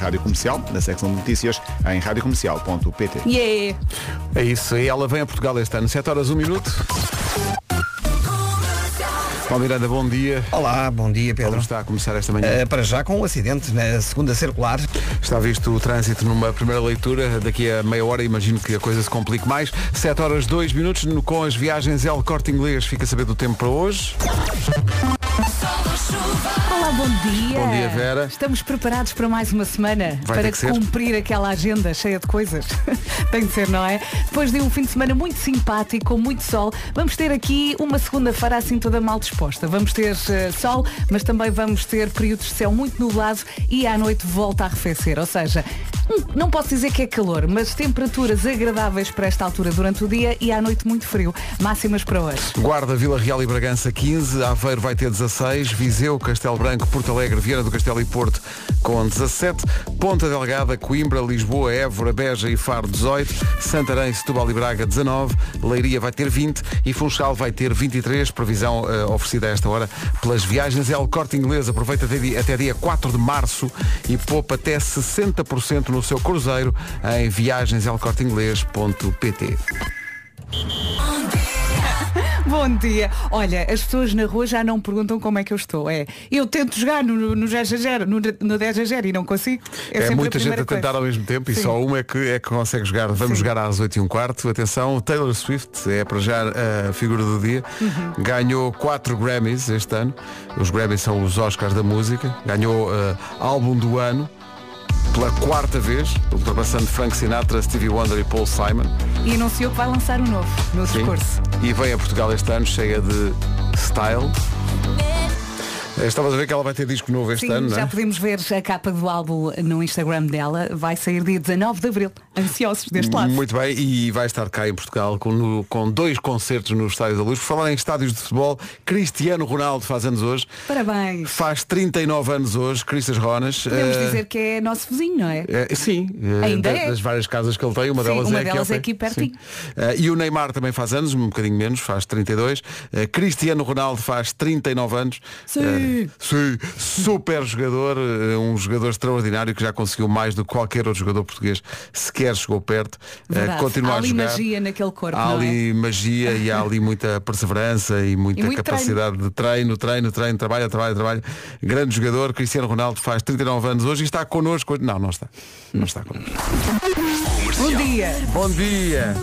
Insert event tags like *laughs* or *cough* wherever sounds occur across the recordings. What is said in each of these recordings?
Rádio Comercial, na secção de notícias, em radiocomercial.pt. Yeah. É isso, e ela vem a Portugal este ano. 7 horas, 1 minuto. Paulo Miranda, bom dia. Olá, bom dia Como Pedro. está a começar esta manhã? Eh, para já com um acidente na segunda circular. Está visto o trânsito numa primeira leitura. Daqui a meia hora imagino que a coisa se complique mais. 7 horas 2 minutos no- com as viagens El Corte Inglês. Fica a saber do tempo para hoje. Olá, bom dia. Bom dia, Vera. Estamos preparados para mais uma semana Vai para que ser. cumprir aquela agenda cheia de coisas. *laughs* Tem de ser, não é? Depois de um fim de semana muito simpático, com muito sol, vamos ter aqui uma segunda-feira assim toda mal disposta. Vamos ter eh, sol, mas também vamos ter períodos de céu muito nublado e à noite volta a arrefecer. Ou seja, hum, não posso dizer que é calor, mas temperaturas agradáveis para esta altura durante o dia e à noite muito frio. Máximas para hoje. Guarda, Vila Real e Bragança 15, Aveiro vai ter 16, Viseu, Castelo Branco, Porto Alegre, Viana do Castelo e Porto com 17, Ponta Delgada, Coimbra, Lisboa, Évora, Beja e Faro 18, Santarém, Setúbal e Braga 19, Leiria vai ter 20 e Funchal vai ter 23, previsão eh, oferecida a esta hora pelas viagens. El Corte Inglês. Aproveita até dia, até dia 4 de março e poupa até 60% no seu cruzeiro em viagenselcorteinglês.pt. Bom dia. Olha, as pessoas na rua já não perguntam como é que eu estou. É, eu tento jogar no, no 10 a 0, no, no 10 a 0 e não consigo. É, sempre muita a gente a tentar coisa. ao mesmo tempo e Sim. só uma é que, é que consegue jogar. Vamos Sim. jogar às 8 e um quarto. Atenção, Taylor Swift é para já a figura do dia. Uhum. Ganhou 4 Grammys este ano. Os Grammys são os Oscars da música. Ganhou eh, álbum do ano pela quarta vez, ultrapassando Frank Sinatra, Stevie Wonder e Paul Simon. E anunciou que vai lançar um novo no Sim. discurso. E vem a Portugal este ano cheia de style. Eh, Estavas a ver que ela vai ter disco novo este Sim, ano, não já é? podemos ver a capa do álbum no Instagram dela. Vai sair dia 19 de Abril. Ansiosos deste lado. Muito bem, e vai estar cá em Portugal com, no- com dois concertos no Estádio da Luz. Por falar em estádios de futebol, Cristiano Ronaldo faz anos hoje. Parabéns. Faz 39 anos hoje, Cristas Ronas. Podemos Eh, dizer que é nosso vizinho, não é? eh, sim, eh, Ainda da- é? das várias casas que ele tem, uma Sim, delas uma é aqui, delas ao é pé. aqui pertinho. Sim. Eh, e o Neymar também faz anos, um bocadinho menos, faz 32. Eh, Cristiano Ronaldo faz 39 anos. Sim. Eh, sim, super jogador, eh, um jogador extraordinário que já conseguiu mais do que qualquer outro jogador português sequer chegou perto. Eh, Verdade. continua Há a ali jogar. magia naquele corpo, Há é? ali magia e há ali muita perseverança e muita E capacidade de treino, treino, treino, trabalha, trabalha, trabalha. Grande jogador, Cristiano Ronaldo faz 39 anos hoje e está connosco. Não, não está. Não está connosco. Bom dia. Bom dia.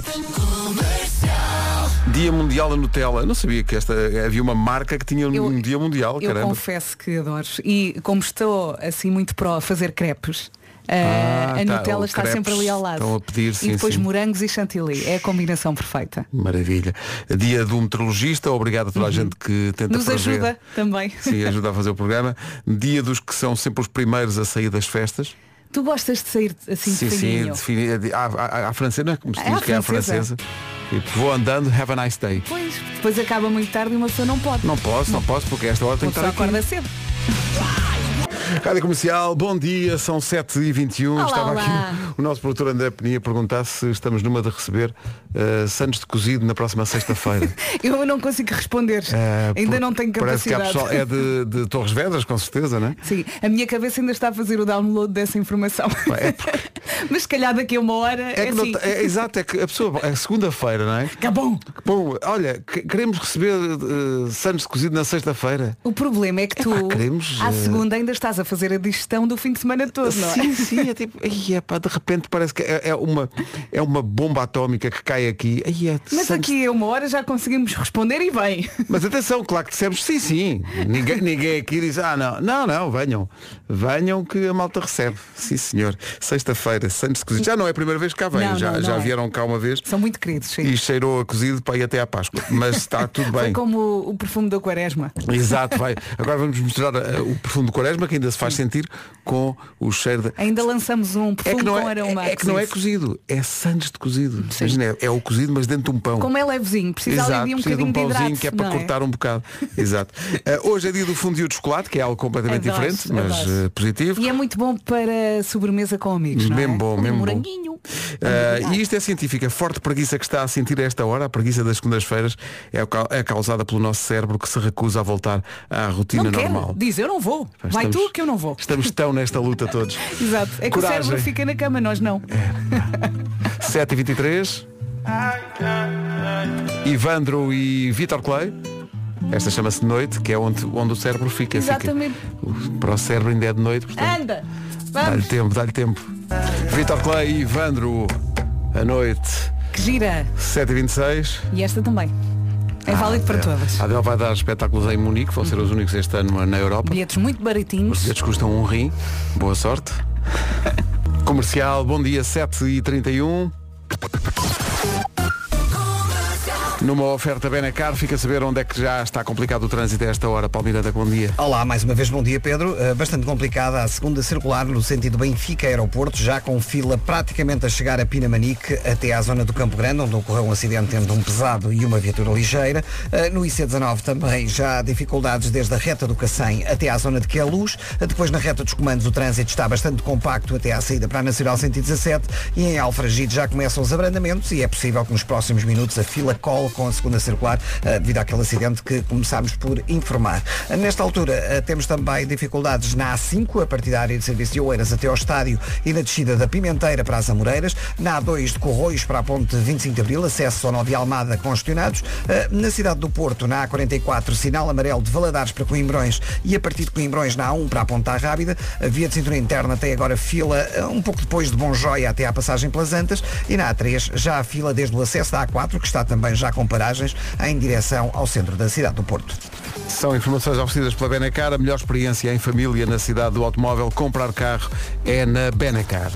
Dia Mundial da Nutella. Não sabia que esta havia uma marca que tinha um Eu- dia mundial, Eu caramba. confesso que adoro. E como estou assim muito pró a fazer crepes, eh, Ah, a tá, Nutella está crepes sempre ali ao lado. estão a pedir, sim, e depois sim. morangos e chantilly. É a combinação perfeita. Maravilha. Dia do meteorologista, obrigado a toda a gente que tenta Uhum. Nos ajuda também. Sim, ajuda a fazer o programa. Dia dos que são sempre os primeiros a sair das festas. Tu gostas de sair assim sim, de sim, de- à, à, à francesa, não é? como se É diz à que é a francesa. francesa. Tipo, vou andando, have a nice day. Pois, depois acaba muito tarde e uma pessoa não pode. Não posso, não posso, porque esta hora tem que estar aqui. acorda cedo. Rádio Comercial, bom dia, são 7h21. Olá, Estava olá. aqui o nosso produtor André Penia a perguntar se estamos numa de receber uh, Santos de cozido na próxima sexta-feira. *laughs* Eu não consigo responder. Uh, ainda não tenho Parece que capacidade. pessoal, é de, de Torres Vedras, com certeza, não é? Sim, a minha cabeça ainda está a fazer o download dessa informação. É *laughs* Mas se calhar daqui a uma hora É, é, não assim. é exato, é que a pessoa, é segunda-feira, não é? Acabou. Bom, olha, que- queremos receber uh, Santos de cozido na sexta-feira. O problema é que tu, Epá, queremos, à segunda, ainda estás a fazer a digestão do fim de semana todo, não é? Sim, sim, é tipo, ai, epá, de repente parece que é, é uma, é uma bomba atómica que cai aqui. Ai, é Mas aqui a uma hora já conseguimos responder e bem. *laughs* Mas atenção, claro que dissemos sim, sim. Ninguém, ninguém aqui diz, ah não, não, não, venham. Venham que a malta recebe. Sim, senhor. Sexta-feira, Santos cozido. Já não é a primeira vez que cá venho, Não, já, não, já não é. vieram cá uma vez São muito queridos, sim. e cheirou a cozido para ir até à Páscoa. Mas está tudo Foi bem. como o, o perfume da quaresma. Exato, vai. Agora vamos misturar uh, o perfume do quaresma que ainda se faz sentir com o cheiro de. Ainda lançamos um É perfume que, não com é, aroma. é, é que não é cozido. é sandes de cozido. Imagina, é, é o cozido, mas dentro de um pão. Como é levezinho, precisa Exato, ali de um precisa de um bocadinho de pãozinho hidrato. que é para não cortar um bocado. *laughs* Exato. Uh, hoje é dia do fundiu de chocolate, que é algo completamente Adoro, diferente, mas uh, positivo. E é muito bom para sobremesa com amigos, não Mesmo é? mesmo bom, Um mesmo bom. moranguinho. Ah, e isto é científico. A forte preguiça que está a sentir a esta hora, a preguiça das segundas-feiras, é, ca- é causada pelo nosso cérebro que se recusa a voltar à rotina Não quero. normal. Diz, eu não vou. Vai tu que eu não vou. Estamos tão nesta luta todos. *laughs* Exato. É que Coragem. o cérebro fica na cama, nós não. 7h23. Ivandro e Vitor Clay. Esta chama-se Noite, que é onde, onde o cérebro fica. Fica- Exatamente. o- para o cérebro ainda é de noite, portanto. Anda. Dá-lhe tempo, dá-lhe tempo. Vitor Clay e Ivandro, a noite, Que gira. 7h26. E esta também. É válido para todas. A Adele vai dar espetáculos em Munique, vão ser os únicos este ano na Europa. Bilhetes muito Os baratinhos. bilhetes custam um rim. Boa sorte. *laughs* Comercial, bom dia, 7h31. Numa oferta Benacar, fica a saber onde é que já está complicado o trânsito a esta hora. Paulo Miranda, bom dia. Olá, mais uma vez bom dia Pedro. Uh, bastante complicada a segunda circular no sentido Benfica Aeroporto, já com fila praticamente a chegar a Pinamanique até à zona do Campo Grande, onde ocorreu um acidente entre um pesado e uma viatura ligeira. Uh, no IC19 também já há dificuldades desde a reta do Cacém até à zona de Queluz. Uh, depois na reta dos comandos o trânsito está bastante compacto até à saída para a Nacional 117 e em Alfragide já começam os abrandamentos e é possível que nos próximos minutos a fila com a segunda circular uh, devido àquele acidente que começámos por informar. Nesta altura uh, temos também dificuldades na A5, a partir da área de serviço de Oeiras até ao estádio e na descida da Pimenteira para as Amoreiras, na A2 de Corroios para a ponte 25 de Abril, acesso ao Nova Almada congestionados, Uh, na cidade do Porto, na A44, sinal amarelo de Valadares para Coimbrões e a partir de Coimbrões na A1 para a Ponta Rábida, a via de cintura interna tem agora fila um pouco depois de Bonjoia até à passagem pelas Antas e na A3 já há fila desde o acesso da A4, que está também já com paragens em direção ao centro da cidade do Porto. São informações oferecidas pela Benacar. A melhor experiência em família na cidade do automóvel. Comprar carro é na Benacar.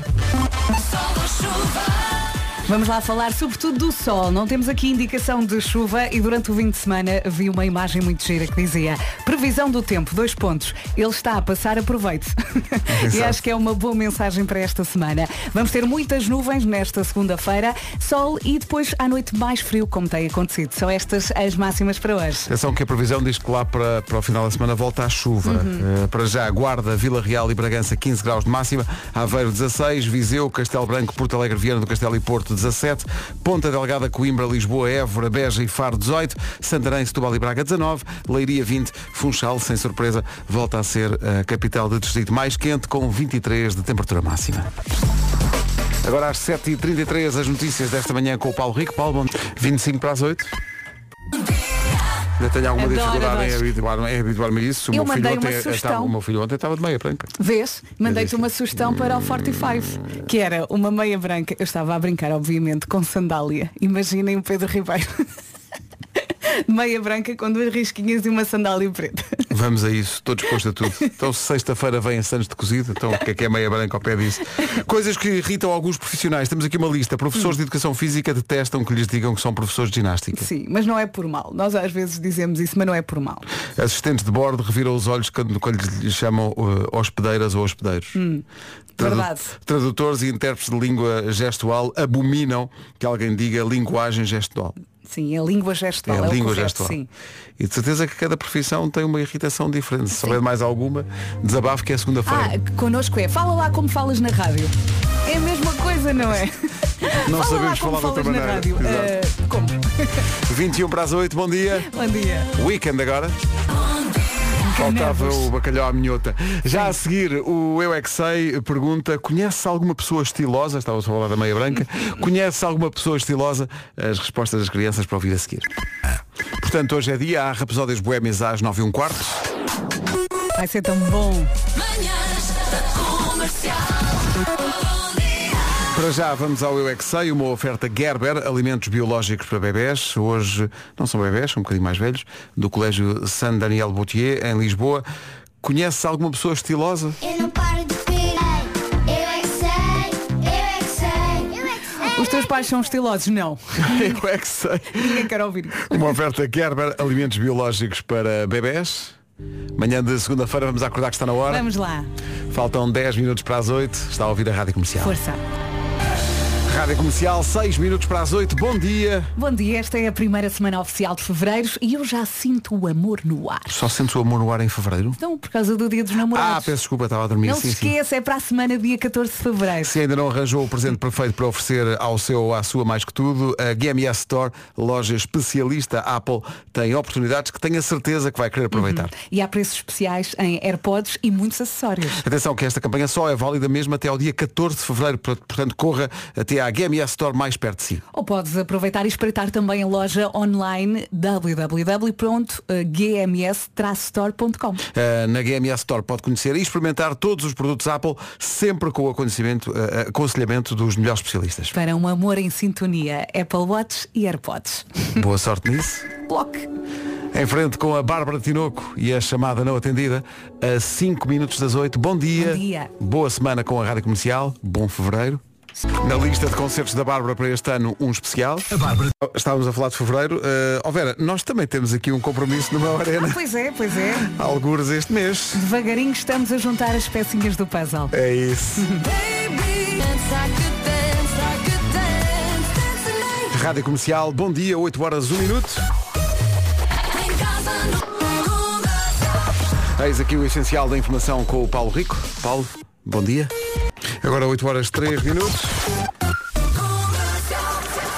Vamos lá falar sobretudo do sol. Não temos aqui indicação de chuva e durante o fim de semana vi uma imagem muito gira que dizia previsão do tempo, dois pontos. Ele está a passar, aproveite. *laughs* e acho que é uma boa mensagem para esta semana. Vamos ter muitas nuvens nesta segunda-feira, sol e depois à noite mais frio, como tem acontecido. São estas as máximas para hoje. Atenção que a previsão diz que lá para, para o final da semana volta a chuva. Eh, para já, Guarda, Vila Real e Bragança 15 graus de máxima, Aveiro 16, Viseu, Castelo Branco, Porto Alegre, Viana do Castelo e Porto 17, Ponta Delgada, Coimbra, Lisboa, Évora, Beja e Faro 18, Santarém, Setúbal e Braga 19, Leiria 20, Funchal, sem surpresa, volta a ser a capital do distrito mais quente com 23 de temperatura máxima. Agora às 7h33 as notícias desta manhã com o Paulo Rico. Paulo, bom... 25 para as 8. Ainda tenho alguma Adoro, dificuldade em habituar-me a isso. O Eu meu filho ontem estava, o meu filho ontem estava de meia branca. Vês? Mandei-te uma sugestão para o 45, que era uma meia branca. Eu estava a brincar, obviamente, com sandália. Imaginem o Pedro Ribeiro. *laughs* *laughs* meia branca com duas risquinhas e uma sandália preta. *laughs* Vamos a isso, estou disposto a tudo. *laughs* Então sexta-feira vem a Santos de cozido, então o que é que é meia branca ao pé disso? Coisas que irritam alguns profissionais. Temos aqui uma lista. Professores de Educação Física detestam que lhes digam que são professores de ginástica. Sim, mas não é por mal. Nós às vezes dizemos isso, mas não é por mal. Assistentes de bordo reviram os olhos quando, quando lhes chamam uh, hospedeiras ou hospedeiros. Hum, verdade. Tradutores e intérpretes de língua gestual abominam que alguém diga linguagem gestual. Sim, é língua gestual. É É, a o língua correto, gestual. Sim. E de certeza que cada profissão tem uma irritação diferente. Se souber mais alguma, desabafo que é segunda-feira. Ah, connosco é, fala lá como falas na rádio. É a mesma coisa, não é? *laughs* Não Fala sabemos lá como falar de outra falas na maneira. rádio. Exato. Ah, como? *laughs* 21 para as 8, bom dia. Bom dia. Weekend agora. Faltava o bacalhau à minhota. Já a seguir, o Eu é que Sei pergunta, conhece alguma pessoa estilosa? Estava a falar da meia branca. *laughs* Conhece alguma pessoa estilosa? As respostas das crianças para ouvir a seguir. Portanto, hoje é dia, há Rapsódias Boémias às 9 e um quarto. Vai ser tão bom. Manhãs Para já vamos ao Eu é que Sei, uma oferta Gerber, alimentos biológicos para bebés. Hoje não são bebés, são um bocadinho mais velhos, do Colégio San Daniel Boutier, em Lisboa. Conhece alguma pessoa estilosa? Eu não paro de esperar. Eu é que sei, eu é que sei, eu é que sei. Os teus pais são estilosos? Não. *laughs* Eu é que sei. Ninguém quer ouvir isso. Uma oferta Gerber, alimentos biológicos para bebés. Manhã de segunda-feira vamos acordar que está na hora. Vamos lá. Faltam 10 minutos para as 8. Está a ouvir a Rádio Comercial. Força. Rádio Comercial, 6 minutos para as 8. Bom dia. Bom dia, esta é a primeira semana oficial de fevereiro e eu já sinto o amor no ar. Só sentes o amor no ar em fevereiro? Então, por causa do dia dos Ah, namorados. peço desculpa, estava a dormir. Não sim, se sim. esqueça, é para a semana dia 14 de fevereiro. Se ainda não arranjou o presente perfeito para oferecer ao seu ou à sua mais que tudo, a GMS Store, loja especialista Apple, tem oportunidades que tenho a certeza que vai querer aproveitar. E há preços especiais em AirPods e muitos acessórios. Atenção que esta campanha só é válida mesmo até ao dia 14 de fevereiro, portanto corra até à GMS Store mais perto de si. Ou podes aproveitar e espreitar também a loja online www.gms-store.com. Uh, na GMS Store pode conhecer e experimentar todos os produtos Apple, sempre com o aconselhamento, uh, aconselhamento dos melhores especialistas. Para um amor em sintonia, Apple Watch e AirPods. *laughs* Boa sorte nisso. Bloco. Em frente com a Bárbara Tinoco e a chamada não atendida, a 5 minutos das 8. Bom dia. Bom dia. Boa semana com a Rádio Comercial. Bom fevereiro. Na lista de concertos da Bárbara para este ano, um especial. Estávamos a falar de fevereiro. Uh, oh Vera, nós também temos aqui um compromisso numa arena. Pois é, pois é. Algures este mês. Devagarinho estamos a juntar as pecinhas do puzzle. É isso. *laughs* Rádio Comercial, bom dia, 8 horas, 1 minuto. Eis aqui o essencial da informação com o Paulo Rico. Paulo, bom dia. Agora 8 horas 3 minutos.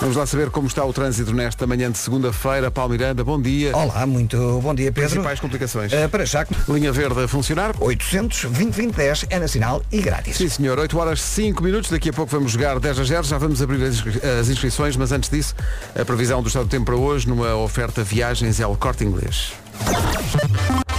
Vamos lá saber como está o trânsito nesta manhã de segunda-feira. Paulo Miranda, bom dia. Olá, muito bom dia, Pedro. Principais complicações. Uh, para já, Linha verde a funcionar. 800 2010 é nacional e grátis. Sim, senhor. 8 horas 5 minutos. Daqui a pouco vamos jogar 10 a 0. Já vamos abrir as inscri- as inscrições, mas antes disso, a previsão do estado do tempo para hoje numa oferta viagens é o corte inglês.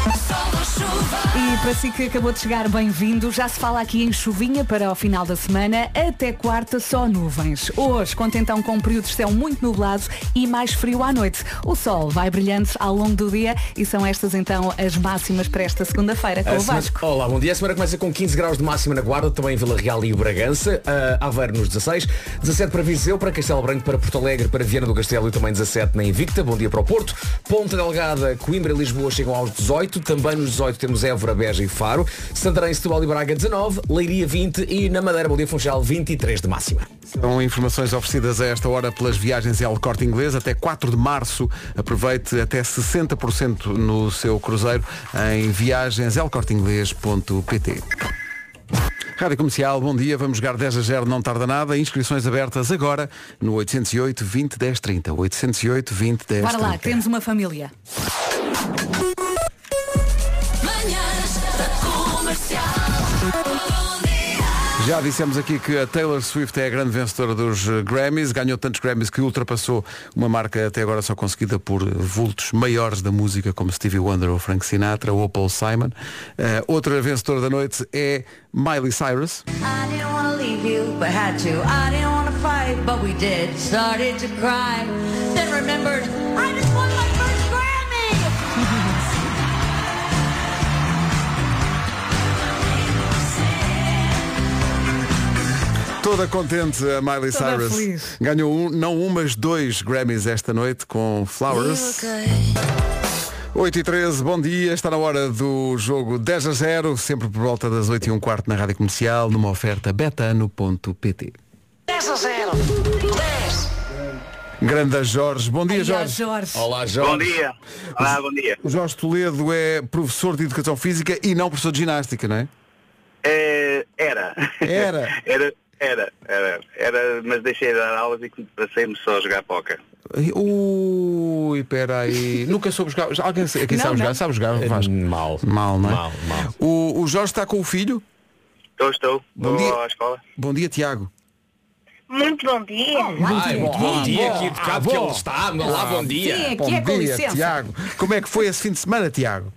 E para si que acabou de chegar, bem-vindo. Já se fala aqui em chuvinha para o final da semana. Até quarta, só nuvens. Hoje, conta então com um período de céu muito nublado e mais frio à noite. O sol vai brilhando ao longo do dia e são estas então as máximas para esta segunda-feira com A o semana- Vasco. Olá, bom dia. A semana começa com 15 graus de máxima na Guarda, também em Vila Real e Bragança, uh, Aveiro nos 16, 17 para Viseu, para Castelo Branco, para Porto Alegre, para Viana do Castelo e também 17 na Invicta. Bom dia para o Porto. Ponta Delgada, Coimbra e Lisboa chegam aos 18. Também nos 18 temos Évora, Beja e Faro. Santarém, Setúbal e Braga 19. Leiria 20 e na Madeira, Bom dia Funchal 23 de máxima. São informações oferecidas a esta hora pelas viagens El Corte Inglês. Até 4 de março, aproveite até 60% no seu cruzeiro em viagenselcorteinglês.pt. Rádio Comercial, bom dia. Vamos jogar 10 a 0, não tarda nada. Inscrições abertas agora no 808 20 10 30. 808 20 10 Bora lá, 30. temos uma família. Já dissemos aqui que a Taylor Swift é a grande vencedora dos eh, Grammys, ganhou tantos Grammys que ultrapassou uma marca até agora só conseguida por vultos maiores da música como Stevie Wonder ou Frank Sinatra ou Paul Simon. Eh, outra vencedora da noite é Miley Cyrus. I Toda contente a Miley Toda Cyrus. feliz. Ganhou um, não um, mas dois Grammys esta noite com Flowers. 8 e 13, bom dia. Está na hora do jogo 10 a 0, sempre por volta das 8 e um quarto na Rádio Comercial, numa oferta betano.pt. 10 a 0. 10. Grande Jorge. Bom dia, Jorge. Jorge. Olá, Jorge. Bom dia. Olá, bom dia. O Jorge Toledo é professor de Educação Física e não professor de Ginástica, não é? É, era. Era. *laughs* era. Era, era, era, mas deixei de dar aulas e passei-me só a jogar póquer. Ui, espera aí. *laughs* Nunca soube jogar. Alguém aqui Não, sabe jogar? Sabe jogar? Eh, Vasco? Mal. Mal, não é? Mal, mal. O, o Jorge está com o filho? Estou, estou. Bom Vou dia. à escola. Bom dia, Tiago. Muito bom dia. Ai, bom, bom dia, que educado que ele está. Olá, bom dia. Sim, Bom aqui é com dia, licença. Tiago. Como é que foi esse fim de semana, Tiago?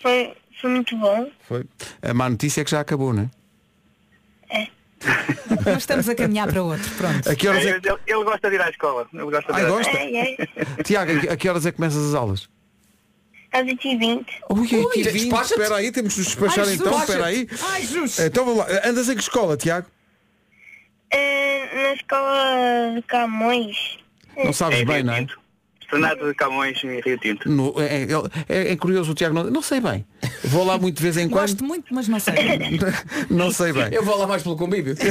Foi, foi muito bom. Foi. A má notícia é que já acabou, não é? *laughs* Nós estamos a caminhar para outro. Pronto. A que horas é ele, que... ele- ele gosta de ir à escola. Ele gosta de Ai, ir à- gosta? É, é. Tiago, a que- horas é que começas as aulas? Às 8h20. Ui, Ui, despacha-te. espera aí, temos de nos despachar Ai, então, espera aí. Ai, Jesus. Então vamos lá. Andas em que escola, Tiago? É, na escola de Camões. Não sabes É bem, não é? Tornado de Camões em Rio Tinto. No- é, é- é curioso o Tiago não, não sei bem. Vou lá muito de vez em quando. Gosto muito, mas não sei. *laughs* não sei bem. Eu vou lá mais pelo convívio. *laughs*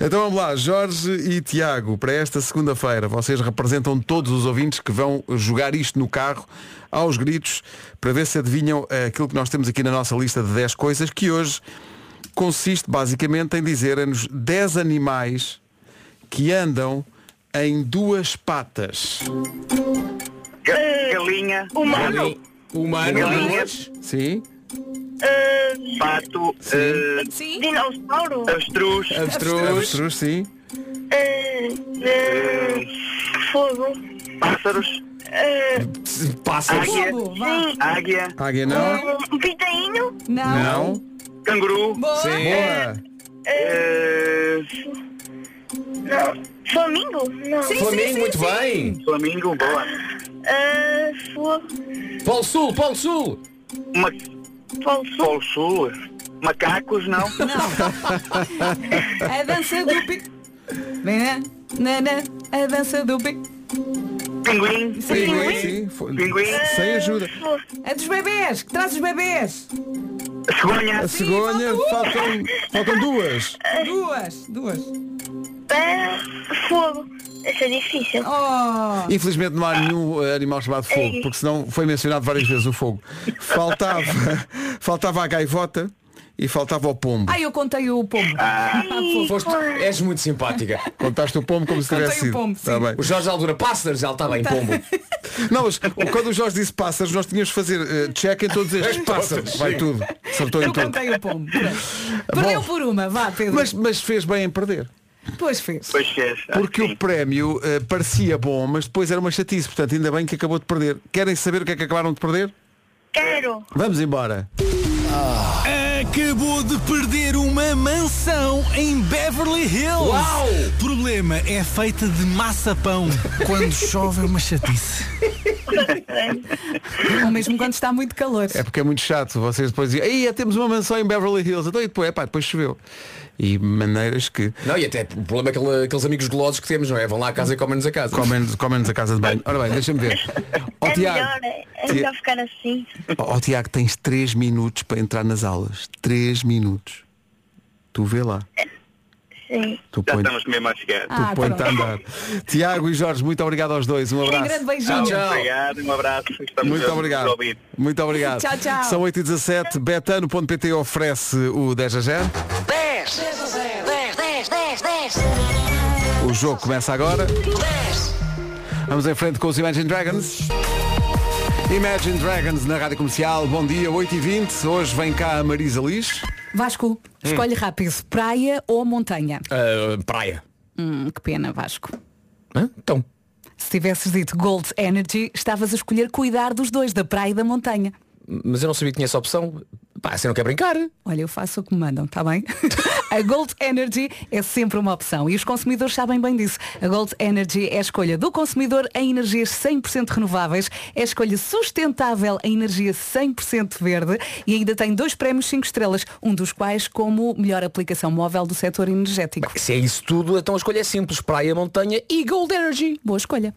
Então vamos lá, Jorge e Tiago, para esta segunda-feira, vocês representam todos os ouvintes que vão jogar isto no carro aos gritos para ver se adivinham eh, aquilo que nós temos aqui na nossa lista de 10 coisas que hoje consiste basicamente em dizerem-nos 10 animais que andam em duas patas. Ga- Galinha, Humano. Humano. Galinhas. Sim? Uh, pato, eh, Sim? dinossauro. avestruz, Avestruz. Avestruz, sim. Uh, uh, fogo. pássaros, Uh, Pássaros. águia, águia, Águia não? um pitainho. Não. Não? canguru, Boa. Sim. Boa! eh, Não. Flamingo? Não. Flamingo, muito bem. flamingo, boa. Uh, fogo. Polo Sul, Polo Sul. Polo Sul. Polo Sul, macacos, não. A dança do pico. Vem, na, na, a dança do pico. Pinguim, Pinguim, sim. Foi- pinguim, Sem ajuda. A dos bebês, que traz os bebês. cegonha, A cegonha, faltam, faltam duas. Duas, duas. Uh, fogo. Esse é difícil. Oh, Infelizmente não há nenhum eh, animal chamado fogo, porque senão foi mencionado várias vezes o fogo. Faltava, *laughs* faltava a gaivota e faltava o pombo. ai, eu contei o pombo. Foste, és muito simpática. Contaste o pombo como se Contei tivesse o sido. pombo, Tá bem. O Jorge Aldura Pássaros, já está bem, pombo. *laughs* Não, mas quando o Jorge disse pássaros, nós tínhamos de fazer eh, check em todos estes pássaros. Vai tudo. Acertou em Eu tudo. contei o pombo. *laughs* Perdeu por uma, vá, Pedro. Mas, mas fez bem em perder. Pois fez. pois fez. Porque que o prémio eh, parecia bom, mas depois era uma chatice. Portanto, ainda bem que acabou de perder. Querem saber o que é que acabaram de perder? Quero. Vamos embora. Acabou de perder uma mansão em Beverly Hills. Uau! Problema é feita de maçapão. *laughs* Quando chove é uma chatice. Ou mesmo quando está muito calor. É porque é muito chato. Vocês depois dizem, Ei, temos uma mansão em Beverly Hills. Então, e depois, epá, depois choveu. E maneiras que Não, e até o problema é aquele- aqueles amigos golosos que temos, não é? Vão lá à casa e comem-nos a casa. comem-nos comem a casa de banho. Ora bem, deixa-me ver. Ó É Tiago, melhor, é, é melhor ficar assim. ó Tiago, tens 3 minutos para entrar nas aulas. 3 minutos. Tu vê lá. Sim. Tu Já põe, estamos mesmo a chegar. Ah, tu põe-te a pronto. andar. Tiago e Jorge, muito obrigado aos dois. Um Um abraço. grande beijinho. Tchau. Obrigado, um abraço. Estamos Muito a- obrigado. a. Muito obrigado. Tchau, tchau. São 8h17. Betano.pt oferece o 10 a 0. 10, 10, 10, 10, 10, O jogo começa agora. Vamos em frente com os Imagine Dragons. Imagine Dragons na Rádio Comercial. Bom dia, 8h20. Hoje vem cá a Marisa Liz. Vasco, escolhe rápido. Praia ou montanha? Ah, praia. Hum, que pena, Vasco. Hã? Então. Se tivesses dito Gold Energy, estavas a escolher cuidar dos dois, da praia e da montanha. Mas eu não sabia que tinha essa opção. Pá, você não quer brincar? Olha, eu faço o que me mandam, está bem? *laughs* a Gold Energy é sempre uma opção e os consumidores sabem bem disso. A Gold Energy é a escolha do consumidor em energias 100% renováveis, é a escolha sustentável em energia 100% verde e ainda tem dois prémios 5 estrelas, um dos quais como melhor aplicação móvel do setor energético. Se é isso tudo, então a escolha é simples. Praia, montanha e Gold Energy. Boa escolha.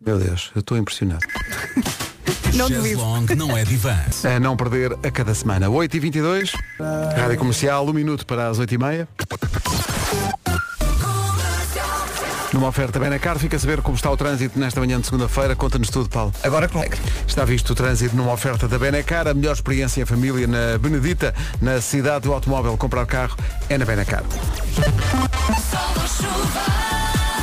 Meu Deus, eu estou impressionado. *laughs* Não. Long não é divã. *laughs* A não perder a cada semana. 8h22. Rádio Comercial, um minuto para as 8h30. Numa oferta bem na cara, fica a saber como está o trânsito nesta manhã de segunda-feira. Conta-nos tudo, Paulo. Agora com... Está visto o trânsito numa oferta da Benacar, a melhor experiência em família na Benedita, na cidade do automóvel. Comprar carro é na Benacar.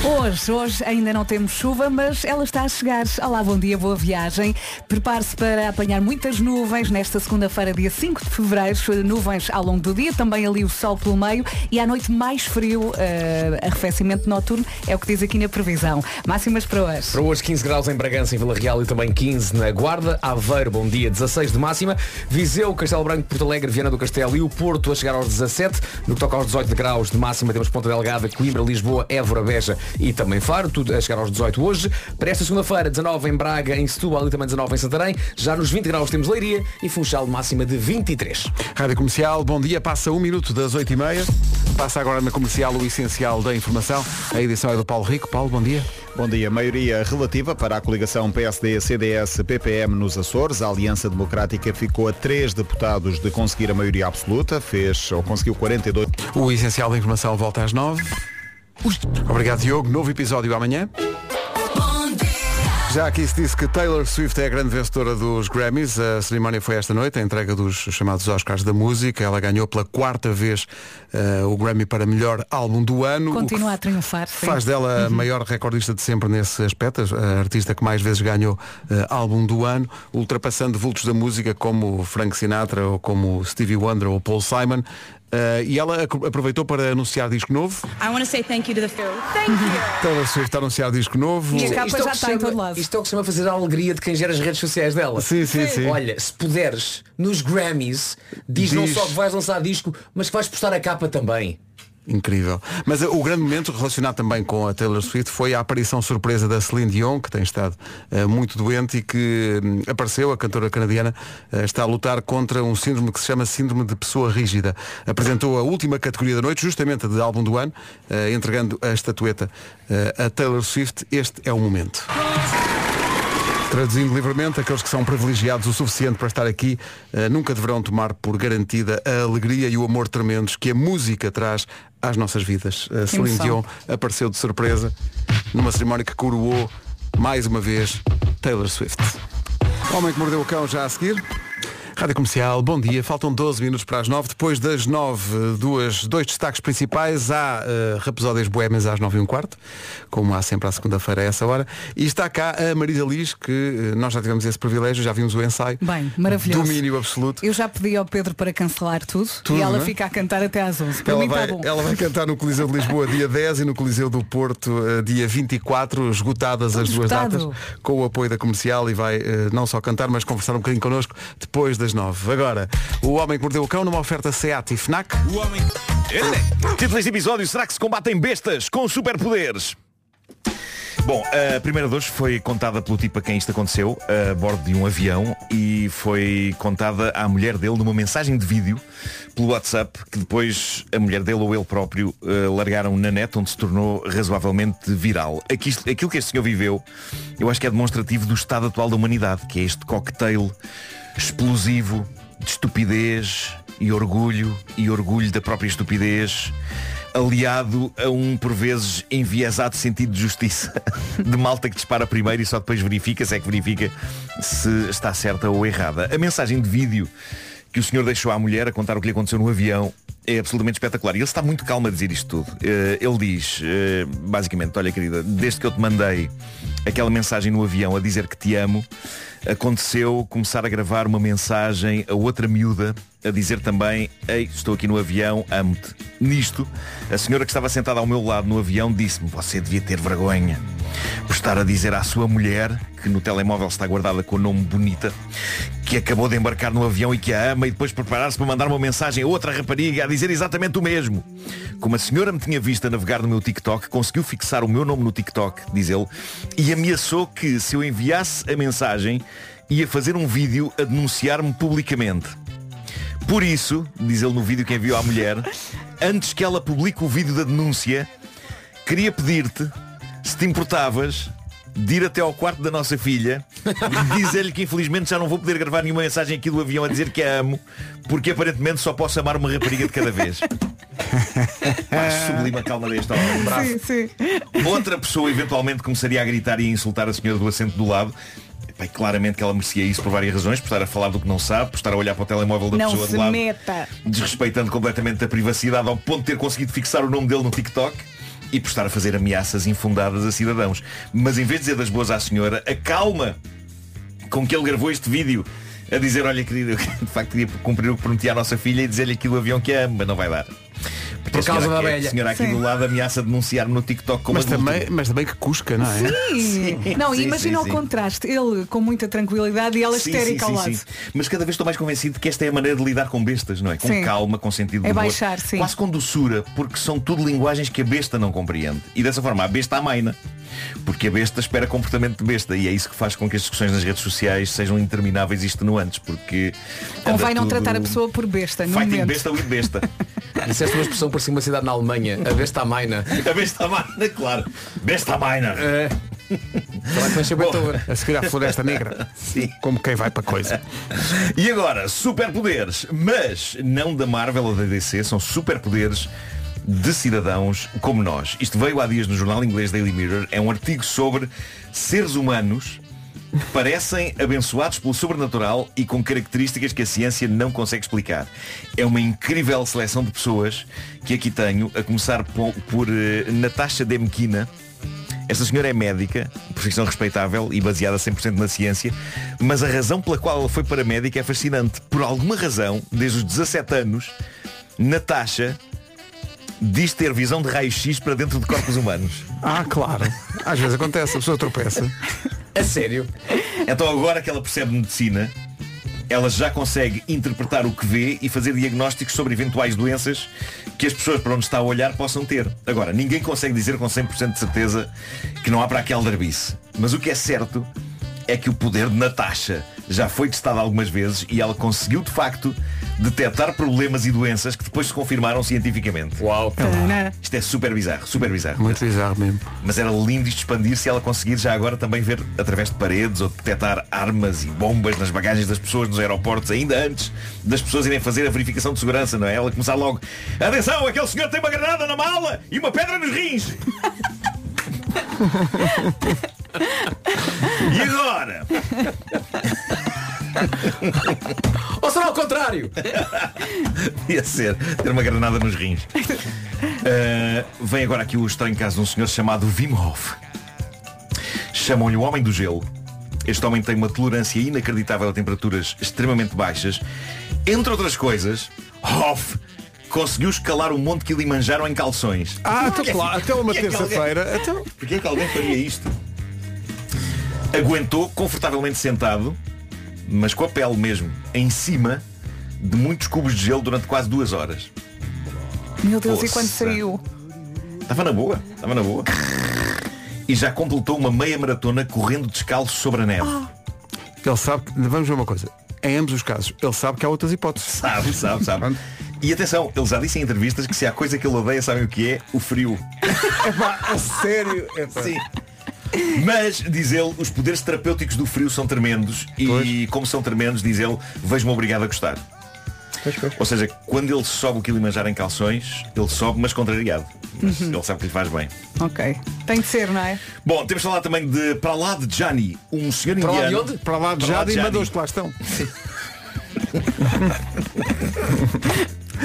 Hoje, hoje ainda não temos chuva, mas ela está a chegar. Olá, bom dia, boa viagem. Prepare-se para apanhar muitas nuvens nesta segunda-feira, dia 5 de fevereiro. Nuvens ao longo do dia, também ali o sol pelo meio e à noite mais frio, eh, arrefecimento noturno, é o que diz aqui na previsão. Máximas para hoje. Para hoje 15 graus em Bragança, em Vila Real e também 15 na Guarda. Aveiro, bom dia, 16 de máxima. Viseu, Castelo Branco, Porto Alegre, Viana do Castelo e o Porto a chegar aos 17. No que toca aos 18 graus de máxima temos Ponta Delgada, Coimbra, Lisboa, Évora, Beja e também Faro. Tudo a chegar aos 18 hoje. Para esta segunda-feira, 19 em Braga, em Setúbal e também 19 em Santarém. Já nos 20 graus temos Leiria e Funchal máxima de 23. Rádio Comercial, bom dia. Passa um minuto das 8h30. Passa agora na Comercial o essencial da informação. A edição é do Paulo Rico. Paulo, bom dia. Bom dia. Maioria relativa para a coligação PSD-CDS-PPM nos Açores. A Aliança Democrática ficou a três deputados de conseguir a maioria absoluta. Fez ou conseguiu 42. O essencial da informação volta às nove. Obrigado, Diogo. Novo episódio amanhã. Já aqui se disse que Taylor Swift é a grande vencedora dos Grammys. A cerimónia foi esta noite, a entrega dos chamados Oscars da música. Ela ganhou pela quarta vez eh, o Grammy para melhor álbum do ano. Continua a triunfar. sim. Faz dela a maior recordista de sempre nesse aspecto, a artista que mais vezes ganhou eh, álbum do ano, ultrapassando vultos da música como Frank Sinatra ou como Stevie Wonder ou Paul Simon. Eh, e ela aproveitou para anunciar disco novo. I want to say thank you to the film. Thank you. Taylor Swift a anunciar disco novo. E a capa Isto é já está em todo lado. Isto é o que se chama fazer a alegria de quem gera as redes sociais dela. Sim, sim, sim. Olha, se puderes, nos Grammys, diz, não Diz. só que vais lançar disco, mas que vais postar a capa também. Incrível. Mas eh, o grande momento relacionado também com a Taylor Swift foi a aparição surpresa da Celine Dion, que tem estado eh, muito doente e que hum, apareceu, a cantora canadiana, eh, está a lutar contra um síndrome que se chama síndrome de pessoa rígida. Apresentou a última categoria da noite, justamente a de álbum do ano, eh, entregando a estatueta a Taylor Swift. Este é o momento. Traduzindo livremente, aqueles que são privilegiados o suficiente para estar aqui eh, nunca deverão tomar por garantida a alegria e o amor tremendos que a música traz às nossas vidas. A Celine emoção. Dion apareceu de surpresa numa cerimónia que coroou mais uma vez Taylor Swift. O Homem que Mordeu o Cão já a seguir. Rádio Comercial, bom dia. Faltam 12 minutos para as 9. Depois das 9, duas, dois destaques principais. Há uh, Rapsódias Boémias às 9 e um quarto, como há sempre à segunda-feira a essa hora. E está cá a Marisa Liz, que eh, nós já tivemos esse privilégio, já vimos o ensaio. Bem, maravilhoso. Domínio absoluto. Eu já pedi ao Pedro para cancelar tudo, Tudo, e ela é? fica a cantar até às 11. Para Ela mim vai, está bom. ela vai cantar no Coliseu de Lisboa dia *laughs* 10 e no Coliseu do Porto eh, dia 24, esgotadas as duas esgotado. datas, com o apoio da comercial e vai eh, não só cantar, mas conversar um bocadinho connosco depois das 9. Agora, o Homem que Mordeu o Cão numa oferta SEAT e FNAC. O homem. Título deste episódio, será que se combatem bestas com superpoderes? Bom, a primeira de hoje foi contada pelo tipo a quem isto aconteceu, a bordo de um avião, e foi contada à mulher dele numa mensagem de vídeo pelo WhatsApp, que depois a mulher dele ou ele próprio eh, largaram na net, onde se tornou razoavelmente viral. Aqui- aquilo que este senhor viveu, eu acho que é demonstrativo do estado atual da humanidade, que é este cocktail explosivo de estupidez e orgulho, e orgulho da própria estupidez, aliado a um, por vezes, enviesado sentido de justiça *laughs* de malta que dispara primeiro e só depois verifica, se é que verifica, se está certa ou errada. A mensagem de vídeo que o senhor deixou à mulher a contar o que lhe aconteceu no avião é absolutamente espetacular. E ele está muito calmo a dizer isto tudo. Eh, ele diz, eh, basicamente, olha querida, desde que eu te mandei aquela mensagem no avião a dizer que te amo, aconteceu começar a gravar uma mensagem a outra miúda a dizer também, ei, estou aqui no avião, amo-te. Nisto, a senhora que estava sentada ao meu lado no avião disse-me, você devia ter vergonha por estar a dizer à sua mulher, que no telemóvel está guardada com o nome bonita, que acabou de embarcar no avião e que a ama e depois preparar-se para mandar uma mensagem a outra rapariga a dizer exatamente o mesmo. Como a senhora me tinha visto a navegar no meu TikTok, conseguiu fixar o meu nome no TikTok, diz ele, e ameaçou que se eu enviasse a mensagem, ia fazer um vídeo a denunciar-me publicamente. Por isso, diz ele no vídeo que enviou à mulher, antes que ela publique o vídeo da denúncia, queria pedir-te, se te importavas, de ir até ao quarto da nossa filha e *laughs* dizer-lhe que infelizmente já não vou poder gravar nenhuma mensagem aqui do avião a dizer que a amo, porque aparentemente só posso amar uma rapariga de cada vez. Pá, sublime a calma deste homem. Bravo. Sim, sim. Outra pessoa eventualmente começaria a gritar e a insultar a senhora do assento do lado. E claramente que ela merecia isso por várias razões, por estar a falar do que não sabe, por estar a olhar para o telemóvel da Não pessoa do lado, meta. desrespeitando completamente a privacidade ao ponto de ter conseguido fixar o nome dele no TikTok e por estar a fazer ameaças infundadas a cidadãos. Mas em vez de dizer das boas à senhora, a calma com que ele gravou este vídeo a dizer, olha querido, eu *laughs* de facto queria cumprir o que prometi à nossa filha e dizer-lhe aqui do avião que a ama, mas não vai dar. Porque Por causa a senhora, da a velha. senhora aqui Sim. do lado ameaça denunciar-me no TikTok como Mas também, mas também que cusca, não é? Sim. Não, sim, imagina sim, o sim. contraste. Ele com muita tranquilidade e ela Sim, histérica sim, ao sim, lado. sim. Mas cada vez estou mais convencido de que esta é a maneira de lidar com bestas, não é? Com Sim. calma, com sentido de É humor. baixar, sim. Quase com doçura, porque são tudo linguagens que a besta não compreende. E dessa forma a besta amaina. Porque a besta espera comportamento de besta e é isso que faz com que as discussões nas redes sociais sejam intermináveis e extenuantes, porque Convém anda não tudo tratar a pessoa por besta, no Fighting momento. besta with besta. *laughs* Disseste uma expressão por cima uma cidade na Alemanha, a besta amaina. A besta amaina, claro. Besta amaina. É. Será que vai ser Beethoven? A seguir à Floresta Negra. Sim. Como quem vai para coisa. E agora, superpoderes, mas não da Marvel ou da DC, são superpoderes de cidadãos como nós. Isto veio há dias no jornal inglês Daily Mirror, é um artigo sobre seres humanos que parecem abençoados pelo sobrenatural e com características que a ciência não consegue explicar. É uma incrível seleção de pessoas que aqui tenho, a começar por, por eh, Natasha Demkina, esta senhora é médica, profissão respeitável e baseada 100% na ciência, mas a razão pela qual ela foi paramédica é fascinante. Por alguma razão, desde os 17 anos, Natasha diz ter visão de raio-x para dentro de corpos humanos. Ah, claro. Às vezes acontece, a pessoa tropeça. *laughs* A sério? Então agora que ela percebe medicina, ela já consegue interpretar o que vê e fazer diagnósticos sobre eventuais doenças que as pessoas para onde está a olhar possam ter. Agora, ninguém consegue dizer com 100% de certeza que não há para aqui aldrabice. Mas o que é certo é que o poder de Natasha já foi testado algumas vezes e ela conseguiu de facto detectar problemas e doenças que depois se confirmaram cientificamente. Uau! Isto é super bizarro, super bizarro. Muito bizarro mesmo. Mas era lindo isto expandir se ela conseguir já agora também ver através de paredes ou detectar armas e bombas nas bagagens das pessoas nos aeroportos, ainda antes das pessoas irem fazer a verificação de segurança, não é? Ela começar logo. Atenção, aquele senhor tem uma granada na mala e uma pedra nos rins. *laughs* *laughs* e agora? *laughs* Ou será ao contrário? *laughs* Ia ser ter uma granada nos rins. Uh, vem agora aqui o estranho caso de um senhor chamado Wim Hof. Chamam-lhe o homem do gelo. Este homem tem uma tolerância inacreditável a temperaturas extremamente baixas. Entre outras coisas, Hof conseguiu escalar o Monte Kilimanjaro em calções. Ah, então claro, até uma é que terça-feira. Então... Porquê é que alguém faria isto? Aguentou confortavelmente sentado, mas com a pele mesmo, em cima de muitos cubos de gelo durante quase duas horas. Meu Deus, e quando Poça. saiu? Estava na boa, estava na boa. E já completou uma meia maratona correndo descalço sobre a neve. Ele sabe que, vamos ver uma coisa. Em ambos os casos, ele sabe que há outras hipóteses. Sabe, sabe, sabe. E atenção, ele já disse em entrevistas que se há coisa que ele odeia, sabem o que é? O frio. *laughs* a sério? Sim. Mas, diz ele, os poderes terapêuticos do frio são tremendos e como são tremendos, diz ele, vejo-me obrigado a gostar. Ou seja, quando ele sobe o Kilimanjaro em calções, ele sobe, mas contrariado. Mas Uhum. ele sabe que lhe faz bem. Ok. Tem de ser, não é? Bom, temos de falar também de Para lá de Johnny, um senhor Para lá de indiano. onde? Para lá de e mandou-os que lá estão.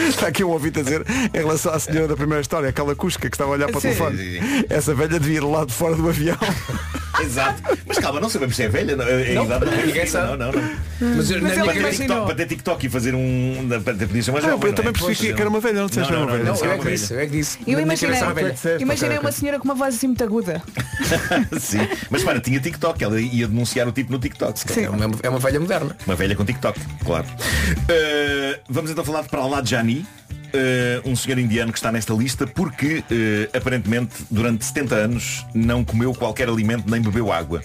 Está *laughs* aqui um ouvinte a dizer em relação à senhora da primeira história, aquela cusca que estava a olhar para o Sim. telefone. Sim, sim. Essa velha devia ir lá de fora do avião. *laughs* Exato. Mas calma, não sabemos se é velha. Não, Não, idade não, é ninguém velha, sabe. não, não, não. Mas eu- para, ter TikTok, para ter TikTok e fazer um. para ter podia ser uma Ah, jovem. eu também não é? percebi que era uma velha, não Não, que era uma não, velha. não, Não, não, eu é que velha. disse, eu é que disse. Eu Na minha imaginei, cabeça era velha. imaginei ok, uma ok. senhora com uma voz assim muito aguda. *laughs* Sim. Mas para, tinha TikTok, ela ia denunciar o tipo no TikTok. se calhar. É uma, é uma velha moderna. Uma velha com TikTok, claro. Uh, vamos então falar de Prahlad Uh, um senhor indiano que está nesta lista porque uh, aparentemente durante 70 anos não comeu qualquer alimento nem bebeu água.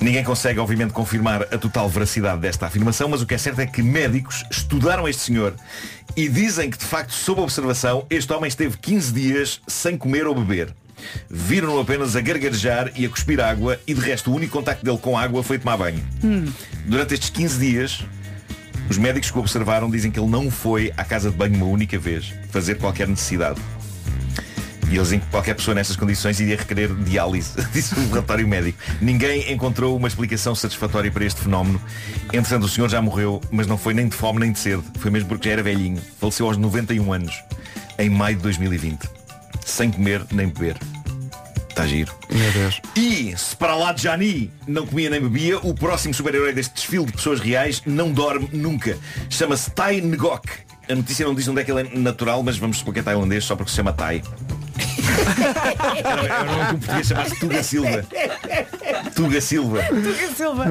Ninguém consegue, obviamente, confirmar a total veracidade desta afirmação, mas o que é certo é que médicos estudaram este senhor e dizem que, de facto, sob observação, este homem esteve 15 dias sem comer ou beber. Viram-no apenas a gargarejar e a cuspir água e, de resto, o único contacto dele com água foi tomar banho. Durante estes 15 dias, os médicos que o observaram dizem que ele não foi à casa de banho uma única vez fazer qualquer necessidade. E eles dizem que qualquer pessoa nessas condições iria requerer diálise, *laughs* disse o relatório médico. Ninguém encontrou uma explicação satisfatória para este fenómeno. Entretanto, o senhor já morreu, mas não foi nem de fome nem de sede. Foi mesmo porque já era velhinho. Faleceu aos 91 anos, em maio de 2020. Sem comer nem beber. Está giro. Meu Deus. E se para lá de Jani não comia nem bebia, o próximo super-herói deste desfile de pessoas reais não dorme nunca. Chama-se Tai Ngok. A notícia não diz onde é que ele é natural, mas vamos supor que é tailandês só porque se chama Tai. Era, *laughs* era um que português chamasse Tuga Silva. Tuga Silva. Tuga Silva.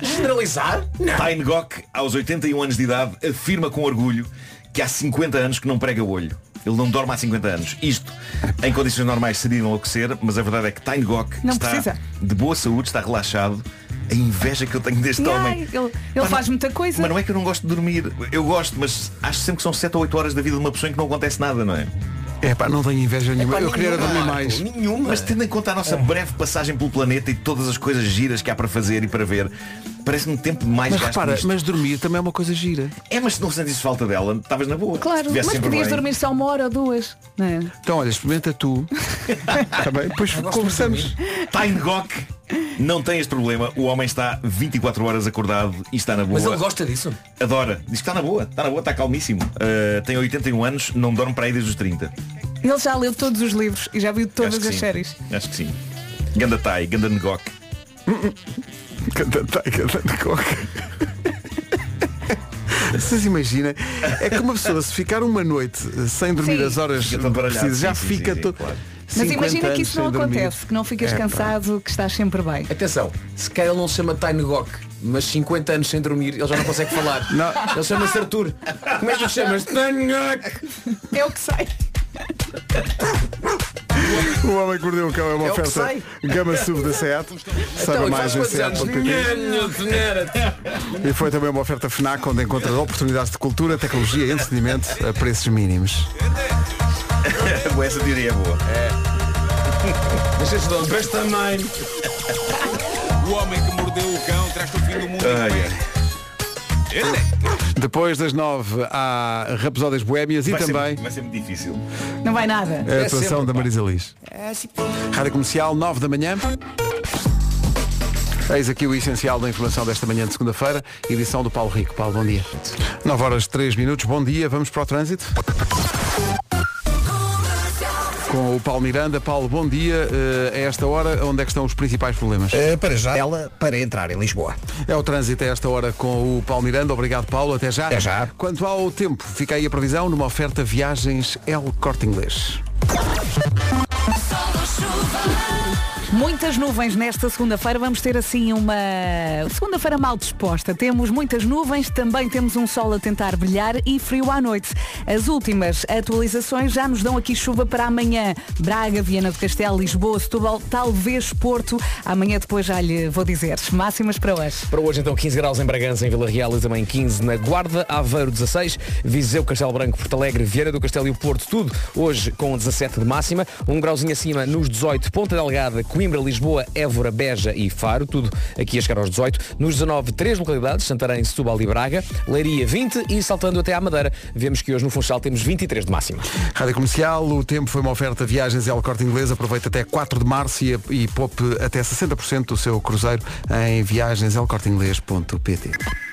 Generalizar? Tai Ngok, aos 81 anos de idade, afirma com orgulho que há 50 anos que não prega o olho. Ele não dorme há 50 anos. Isto, em condições normais, seria enlouquecer, mas a verdade é que Tai Ngok Não está precisa. de boa saúde, está relaxado. A inveja que eu tenho deste Ai, homem. ele ele Mas faz não- muita coisa. Mas não é que eu não gosto de dormir. Eu gosto, mas acho sempre que são 7 ou 8 horas da vida de uma pessoa em que não acontece nada, não é? É pá, não tenho inveja nenhuma. Epá, eu queria dormir mais. Nenhuma. Mas tendo em conta a nossa breve passagem pelo planeta e todas as coisas giras que há para fazer e para ver, parece-me tempo mais Mas gasto repara, nisto. mas dormir também é uma coisa gira. É, mas se não sentisse falta dela, estavas na boa. Claro, mas podias bem. dormir só uma hora ou duas. Não é? Então olha, experimenta tu. *laughs* Também, depois conversamos. Time Gok não tem este problema. O homem está 24 horas acordado e está na boa. Mas ele gosta disso. Adora. Diz que está na boa. Está na boa, está calmíssimo. Uh, tem 81 anos, não dorme para aí desde os 30. Ele já leu todos os livros e já viu todas as sim. séries. Acho que sim. Ganda Tai, Ganda Ngok. Ganda Tai, Ganda Ngok. Vocês imaginem, é que uma pessoa se ficar uma noite eh, sem dormir Sim. as horas Fica todo baralhado, precisas, já sim, sim, fica sim, todo. claro. Mas 50 imagina que anos isso não sem dormir. acontece, que não ficas É, pá. cansado, que estás sempre bem. Atenção, se calhar ele não se chama Tainegok, mas 50 anos sem dormir, ele já não consegue falar. Não. Ele chama-se Arthur. Como é que tu chamas? Tainegok. É o que sai. *laughs* O Homem que Mordeu o Cão é uma É oferta. Gama SUV da SEAT. Saiba Então, e mais em? SEAT.pt. Nhã, E foi também uma oferta FNAC onde encontras oportunidades de cultura, tecnologia e entretenimento a preços mínimos. *laughs* Essa teoria é boa. Deixa-te de onde? também. O homem que mordeu o cão traz-te o fim do mundo. Ai, ai. Depois das nove há Rapsódias Boémias e Vai ser- também vai ser muito difícil. Não vai nada. a atuação da Marisa Liz. Rádio Comercial, 9 da manhã. Eis aqui o essencial da informação desta manhã de segunda-feira, edição do Paulo Rico. Paulo, bom dia. 9 horas 3 minutos, bom dia, vamos para o trânsito. Com o Paulo Miranda. Paulo, bom dia. Eh, a esta hora, onde é que estão os principais problemas? Eh, para já, ela para entrar em Lisboa. É o trânsito a esta hora com o Paulo Miranda. Obrigado, Paulo. Até já. Até já. Quanto ao tempo, fica aí a previsão numa oferta viagens El Corte Inglês. Muitas nuvens nesta segunda-feira. Vamos ter assim uma segunda-feira mal disposta. Temos muitas nuvens, também temos um sol a tentar brilhar e frio à noite. As últimas atualizações já nos dão aqui chuva para amanhã. Braga, Viana do Castelo, Lisboa, Setúbal, talvez Porto. Amanhã depois já lhe vou dizer. Máximas para hoje. Para hoje então 15 graus em Bragança, em Vila Real e também 15 na Guarda, Aveiro 16, Viseu, Castelo Branco, Porto Alegre, Vieira do Castelo e o Porto, tudo hoje com 17 de máxima, um grauzinho acima nos 18, Ponta Delgada, Coimbra, Lisboa, Évora, Beja e Faro, tudo aqui a chegar aos 18, nos 19, três localidades, Santarém, Setúbal e Braga, Leiria 20 e saltando até à Madeira, vemos que hoje no Funchal temos 23 de máxima. Rádio Comercial, o tempo foi uma oferta viagens El Corte Inglês. Aproveita até 4 de março e, e poupe até 60% do seu cruzeiro em viagenselcorteinglês.pt.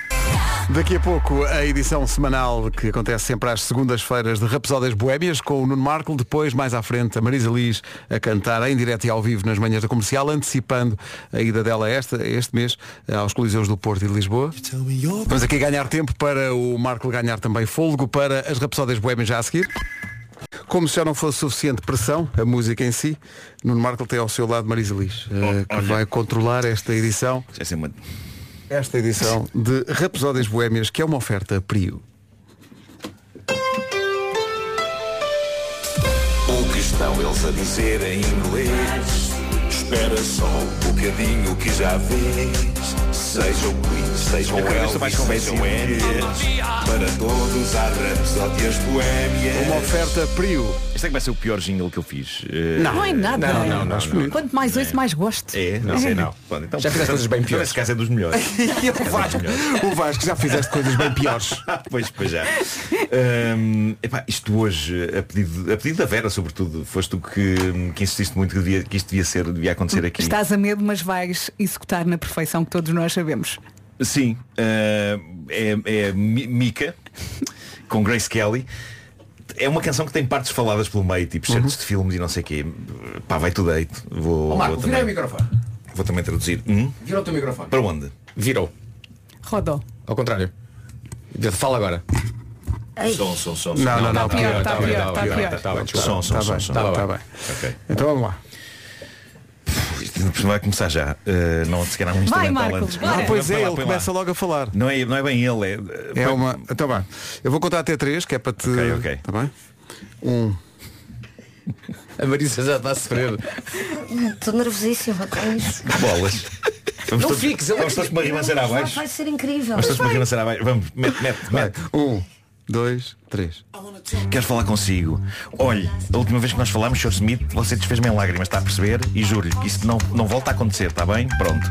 Daqui a pouco a edição semanal que acontece sempre às segundas-feiras de Rapsódias Boémias com o Nuno Marco, depois mais à frente a Marisa Liz a cantar em direto e ao vivo nas manhãs da comercial, antecipando a ida dela esta, este mês aos Coliseus do Porto e de Lisboa. Vamos aqui ganhar tempo para o Marco ganhar também fôlego para as Rapsódias Boémias já a seguir. Como se já não fosse suficiente pressão, a música em si, Nuno Marco tem ao seu lado Marisa Liz, eh, que olha. vai controlar esta edição, Já sei uma... esta edição de Rapsódias Boémias, que é uma oferta Prio. O que estão eles a dizer em inglês? Espera só um bocadinho que já vês. Sejam Queen, sejam Elvis, sejam Enya. Para todos há rapsódias boémias. Uma oferta Prio. Este é que vai ser o pior jingle que eu fiz. Eh, Não é nada. Não, não, não, não. Quanto mais ouço, mais gosto. É, não sei não. Pronto, então, Já fizeste coisas bem então piores. Nesse caso é dos melhores. *laughs* o, Vasco, o Vasco já fizeste coisas bem piores. *laughs* pois, pois já. Hum, epá, isto hoje, a pedido, a pedido da Vera, sobretudo, foste tu que, que insististe muito que, devia- que isto devia ser, devia acontecer aqui. Estás a medo, mas vais executar na perfeição que todos nós sabemos. Sim, uh, é, é Mi- Mika, com Grace Kelly. É uma canção que tem partes faladas pelo meio, tipo certos de filmes e não sei o quê. Pá, vai tudo deito. Vou, Ó Marco, vou, vira o também, microfone. vou também traduzir. Hum? Vira o teu microfone. Para onde? Virou. Rodou. Ao contrário. Fala agora. Som, som, som. Não, não, não, Tá pior, pior. tá pior, tá pior. Tá bem, desculpa. Som, som, Está som, está Tá bem. bem. Ok. Então vamos lá. Isto *laughs* vai começar já. Uh, não se calhar um Vai, instrumental Marco, antes. Ah, pois Põe é, lá, ele põe lá. começa logo a falar. Não é, não é bem ele, é. É põe- uma. Então bem. Eu vou contar até três, que é para te. Ok, ok. Tá bem? Um. A Marisa já está a sofrer. Estou nervosíssima com isso. Bolas. Vamos Não todos, fiques, ele- vamos todos com uma ribanceira Vai- abaixo. Vai ser incrível. Vamos todos com uma ribanceira abaixo. Vamos, mete, mete, mete. Um. Dois, três. Quero falar consigo. Olhe, a última vez que nós falámos, Sr. Smith, você desfez-me em lágrimas, está a perceber? E juro-lhe que isso não, não volta a acontecer, está bem? Pronto.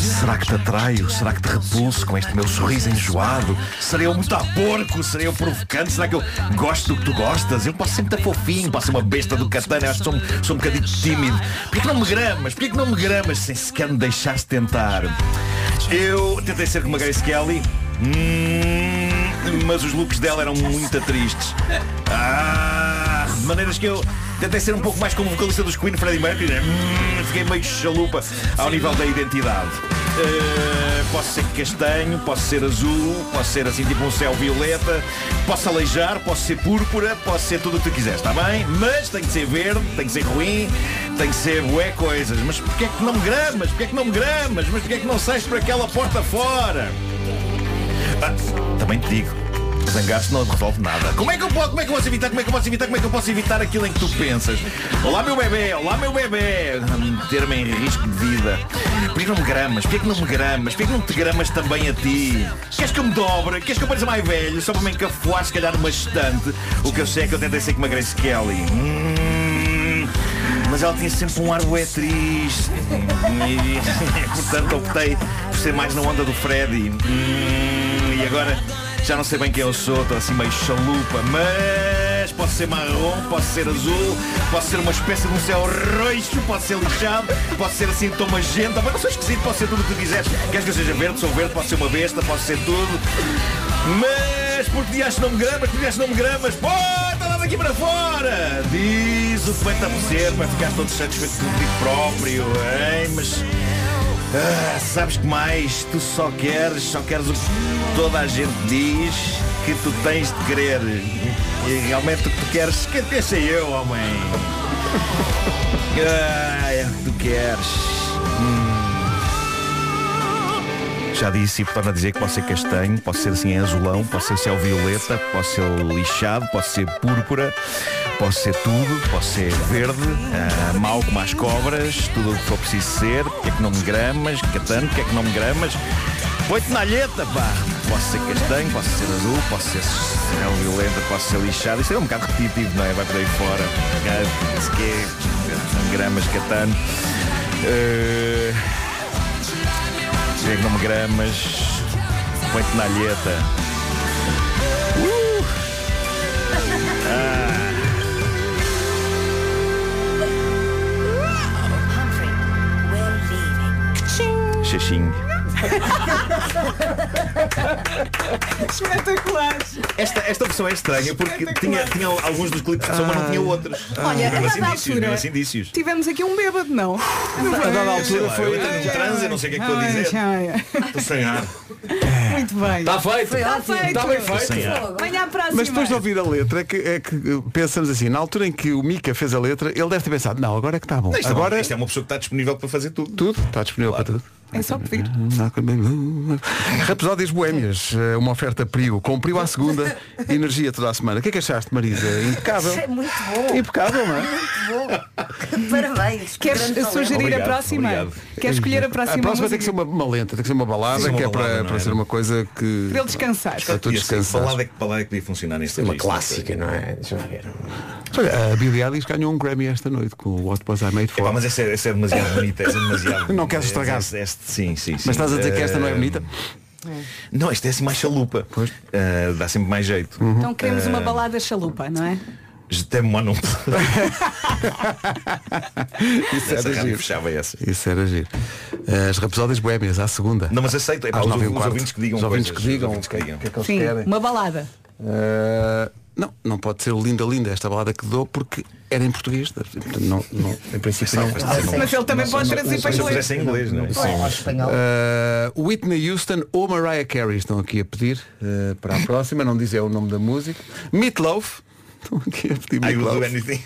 Será que te atraio? Será que te repulso com este meu sorriso enjoado? Serei eu muito a porco? Serei eu provocante? Será que eu gosto do que tu gostas? Eu posso sempre estar fofinho, posso ser uma besta do Catana, acho que sou, sou um bocadinho tímido. Porquê que não me gramas? Porquê que não me gramas sem sequer me deixares tentar? Eu tentei ser como a Grace Kelly. Hum, mas os looks dela eram muito tristes. Ah, de maneiras que eu tentei ser um pouco mais como vocalista dos Queen, Freddie Mercury. né? Hum, fiquei meio chalupa ao nível da identidade. Eh, posso ser castanho, posso ser azul, posso ser assim tipo um céu violeta, posso aleijar, posso ser púrpura, posso ser tudo o que tu quiseres, está bem? Mas tem que ser verde, tem que ser ruim, tem que ser bué coisas. Mas porquê é que não me gramas? Porquê é que não me gramas? Mas porquê é que não sais por aquela porta fora? Ah, também te digo, zangar-se não resolve nada. Como é que eu posso, como é que eu posso evitar, como é que eu posso evitar, como é que eu posso evitar aquilo em que tu pensas? Olá meu bebê, olá meu bebê, meter-me em risco de vida. Porquê que não me gramas? Porquê que não me gramas? Porquê que não te gramas também a ti? Queres que eu me dobre? Queres que eu pareça mais velho? Só para me encafuar se calhar numa estante? O que eu sei é que eu tentei ser como a Grace Kelly. Hum, mas ela tinha sempre um ar bué triste. E, *laughs* portanto optei por ser mais na onda do Freddy. Hum, e agora já não sei bem quem eu sou, estou assim meio chalupa, mas posso ser marrom, posso ser azul, posso ser uma espécie de um céu roxo, posso ser lixado, posso ser assim tom magenta, mas não sou esquisito, posso ser tudo o que tu quiseres. Queres que eu seja verde? Sou verde, posso ser uma besta, posso ser tudo. Mas por que dias não me gramas, por que dias não me gramas? Bota lá daqui para fora! Diz o que vai-te apetecer para ficar todo satisfeito contigo próprio, hein? Mas. Ah, sabes que mais? Tu só queres, só queres o que toda a gente diz que tu tens de querer. E realmente o que tu queres, quem sei eu, homem? *laughs* Ah, é o que tu queres. Hum. Já disse e torno a dizer que posso ser castanho, posso ser assim azulão, posso ser céu violeta, posso ser lixado, posso ser púrpura, posso ser tudo, posso ser verde, ah, mau como as cobras, tudo o que for preciso ser, porque é que não me gramas, catano, porque é que não me gramas? Põe-te na alheta, pá! Posso ser castanho, posso ser azul, posso ser céu violeta, posso ser lixado. Isto é um bocado repetitivo, não é? Vai por aí fora. Ah, se quê? Gramas, catano. Eh, Dizer que não me gramas, põe-te na alheta. Uh! Ah. Xaxing. *laughs* Espetacular. Esta, esta opção é estranha porque tinha, tinha alguns dos clipes de som, mas não tinha outros. Olha, a dada indícios, altura- mesmo indícios. Tivemos aqui um bêbado, não? Não A foi? dada altura foi- eu num transe, eu não sei o que é que estou a dizer. Estou sem ar. *laughs* Muito bem. Está feito. Está feito. Está bem feito. Venha à próxima. Mas depois de ouvir a letra é que, é que pensamos assim, na altura em que o Mika fez a letra, ele deve ter pensado, não, agora é que está bom. Isto, agora é, isto é uma pessoa que está disponível para fazer tudo. tudo, está disponível para tudo. É só pedir. Rapsódias Boémias, eh, uma oferta Prio, cumpriu à segunda, energia toda a semana. O que é que achaste, Marisa? Impecável. Isso é muito bom. Impecável, não é? Muito bom. Parabéns. Queres sugerir Obrigado, a próxima? obrigado. Queres escolher a próxima, A próxima música? tem que ser uma, uma lenta, tem que ser uma balada, Tem que ser que é uma balada, para, para é? ser uma coisa que. Para ele descansar. Para tu ser. descansar. Balada é que balada é que podia funcionar neste Uma registro. clássica, não é? Deixa eu ver. Olha, a Billie Eilish ganhou um Grammy esta noite com o What Was I Made For. Epá, mas essa é, essa é demasiado bonita, essa é demasiado. *laughs* Não queres estragar. Essa- sim, sim, sim. Mas estás a dizer que esta não é bonita? Não, esta é assim mais chalupa. Eh, dá sempre mais jeito. Então queremos uma Eh, balada chalupa, não é? Je t'aime moi non. *laughs* Isso Essa era giro. fechava essa. Isso era giro. As Rapsódias Boémias, à segunda. Não, mas aceito. É para os, nove e um os quarto. ouvintes que digam Os ouvintes coisas, que digam os ouvintes que o que- digam. o que é que eles Sim, querem. uma balada. Uh, não, não pode ser linda linda esta balada que dou porque era em português. Portanto, Não, não, em princípio não. Mas ele também pode traduzir para inglês. fizesse em inglês, não é? Uh, Whitney Houston ou Mariah Carey estão aqui a pedir uh, para a próxima, não dizer o nome da música. Meatloaf. Estão aqui a pedir I will do anything.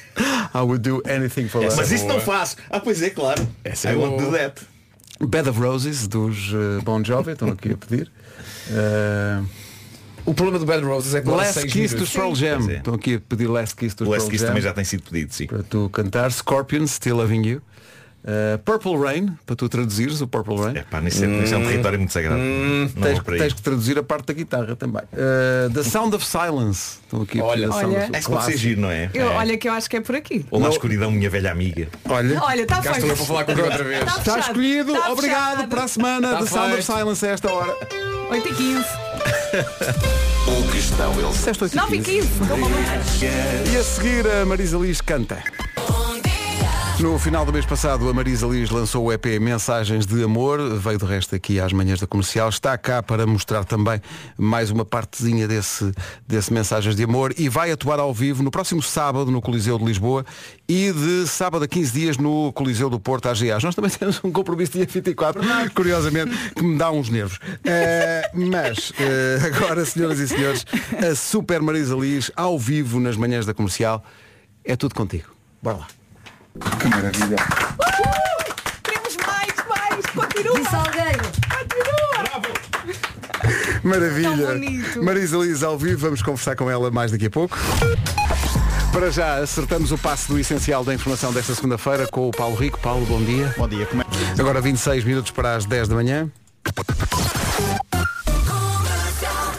I would do anything for love. Mas isso não faço. Ah, pois é, claro. Essa é I won't boa. do that. Bed of Roses dos uh, Bon Jovi estão aqui a pedir. Uh, O problema do Bad Roses é que Last Kiss minutos. dos Pearl Jam. É. Estão aqui a pedir Last Kiss dos Pearl Last Kiss Jam. também já tem sido pedido, sim. Para tu cantar Scorpions, Still Loving You. Uh, Purple Rain, para tu traduzires o Purple Rain. Pá, nisso é, nisso é um território muito sagrado. Hum, Não tens, vou por aí. tens que traduzir a parte da guitarra também. Uh, The Sound of Silence. Estão aqui a Olha, olha. of- É que pode ser giro, não é? Eu, É. olha que eu acho que é por aqui. Olá, escuridão, minha velha amiga. Olha, Olha, está feito. estou falar com outra vez. Tá está fechado. escolhido. Tá Obrigado fechado. para a semana. Tá The Sound of. Silence a esta hora. 8 e 15. *laughs* O que estão eles Disseste 8 9 e 15. Estou maluca. E a seguir a Marisa Liz canta. No final do mês passado, a Marisa Liz lançou o EP Mensagens de Amor, veio de resto aqui às manhãs da comercial, está cá para mostrar também mais uma partezinha desse, desse Mensagens de Amor e vai atuar ao vivo no próximo sábado no Coliseu de Lisboa e de sábado a 15 dias no Coliseu do Porto AGAs. Nós também *laughs* temos um compromisso dia 24, curiosamente, que me dá uns nervos. Eh, mas, eh, agora, senhoras e senhores, a Super Marisa Liz ao vivo nas manhãs da comercial é tudo contigo. Bora lá. Que maravilha. Queremos mais, mais. Continua. De Salgueiro. Tão Maravilha. bonito. Marisa Liz ao vivo, vamos conversar com ela mais daqui a pouco. Para já, acertamos o passo do essencial da informação desta segunda-feira com o Paulo Rico. Paulo, bom dia. Bom dia, como é? Agora 26 minutos para as 10 da manhã.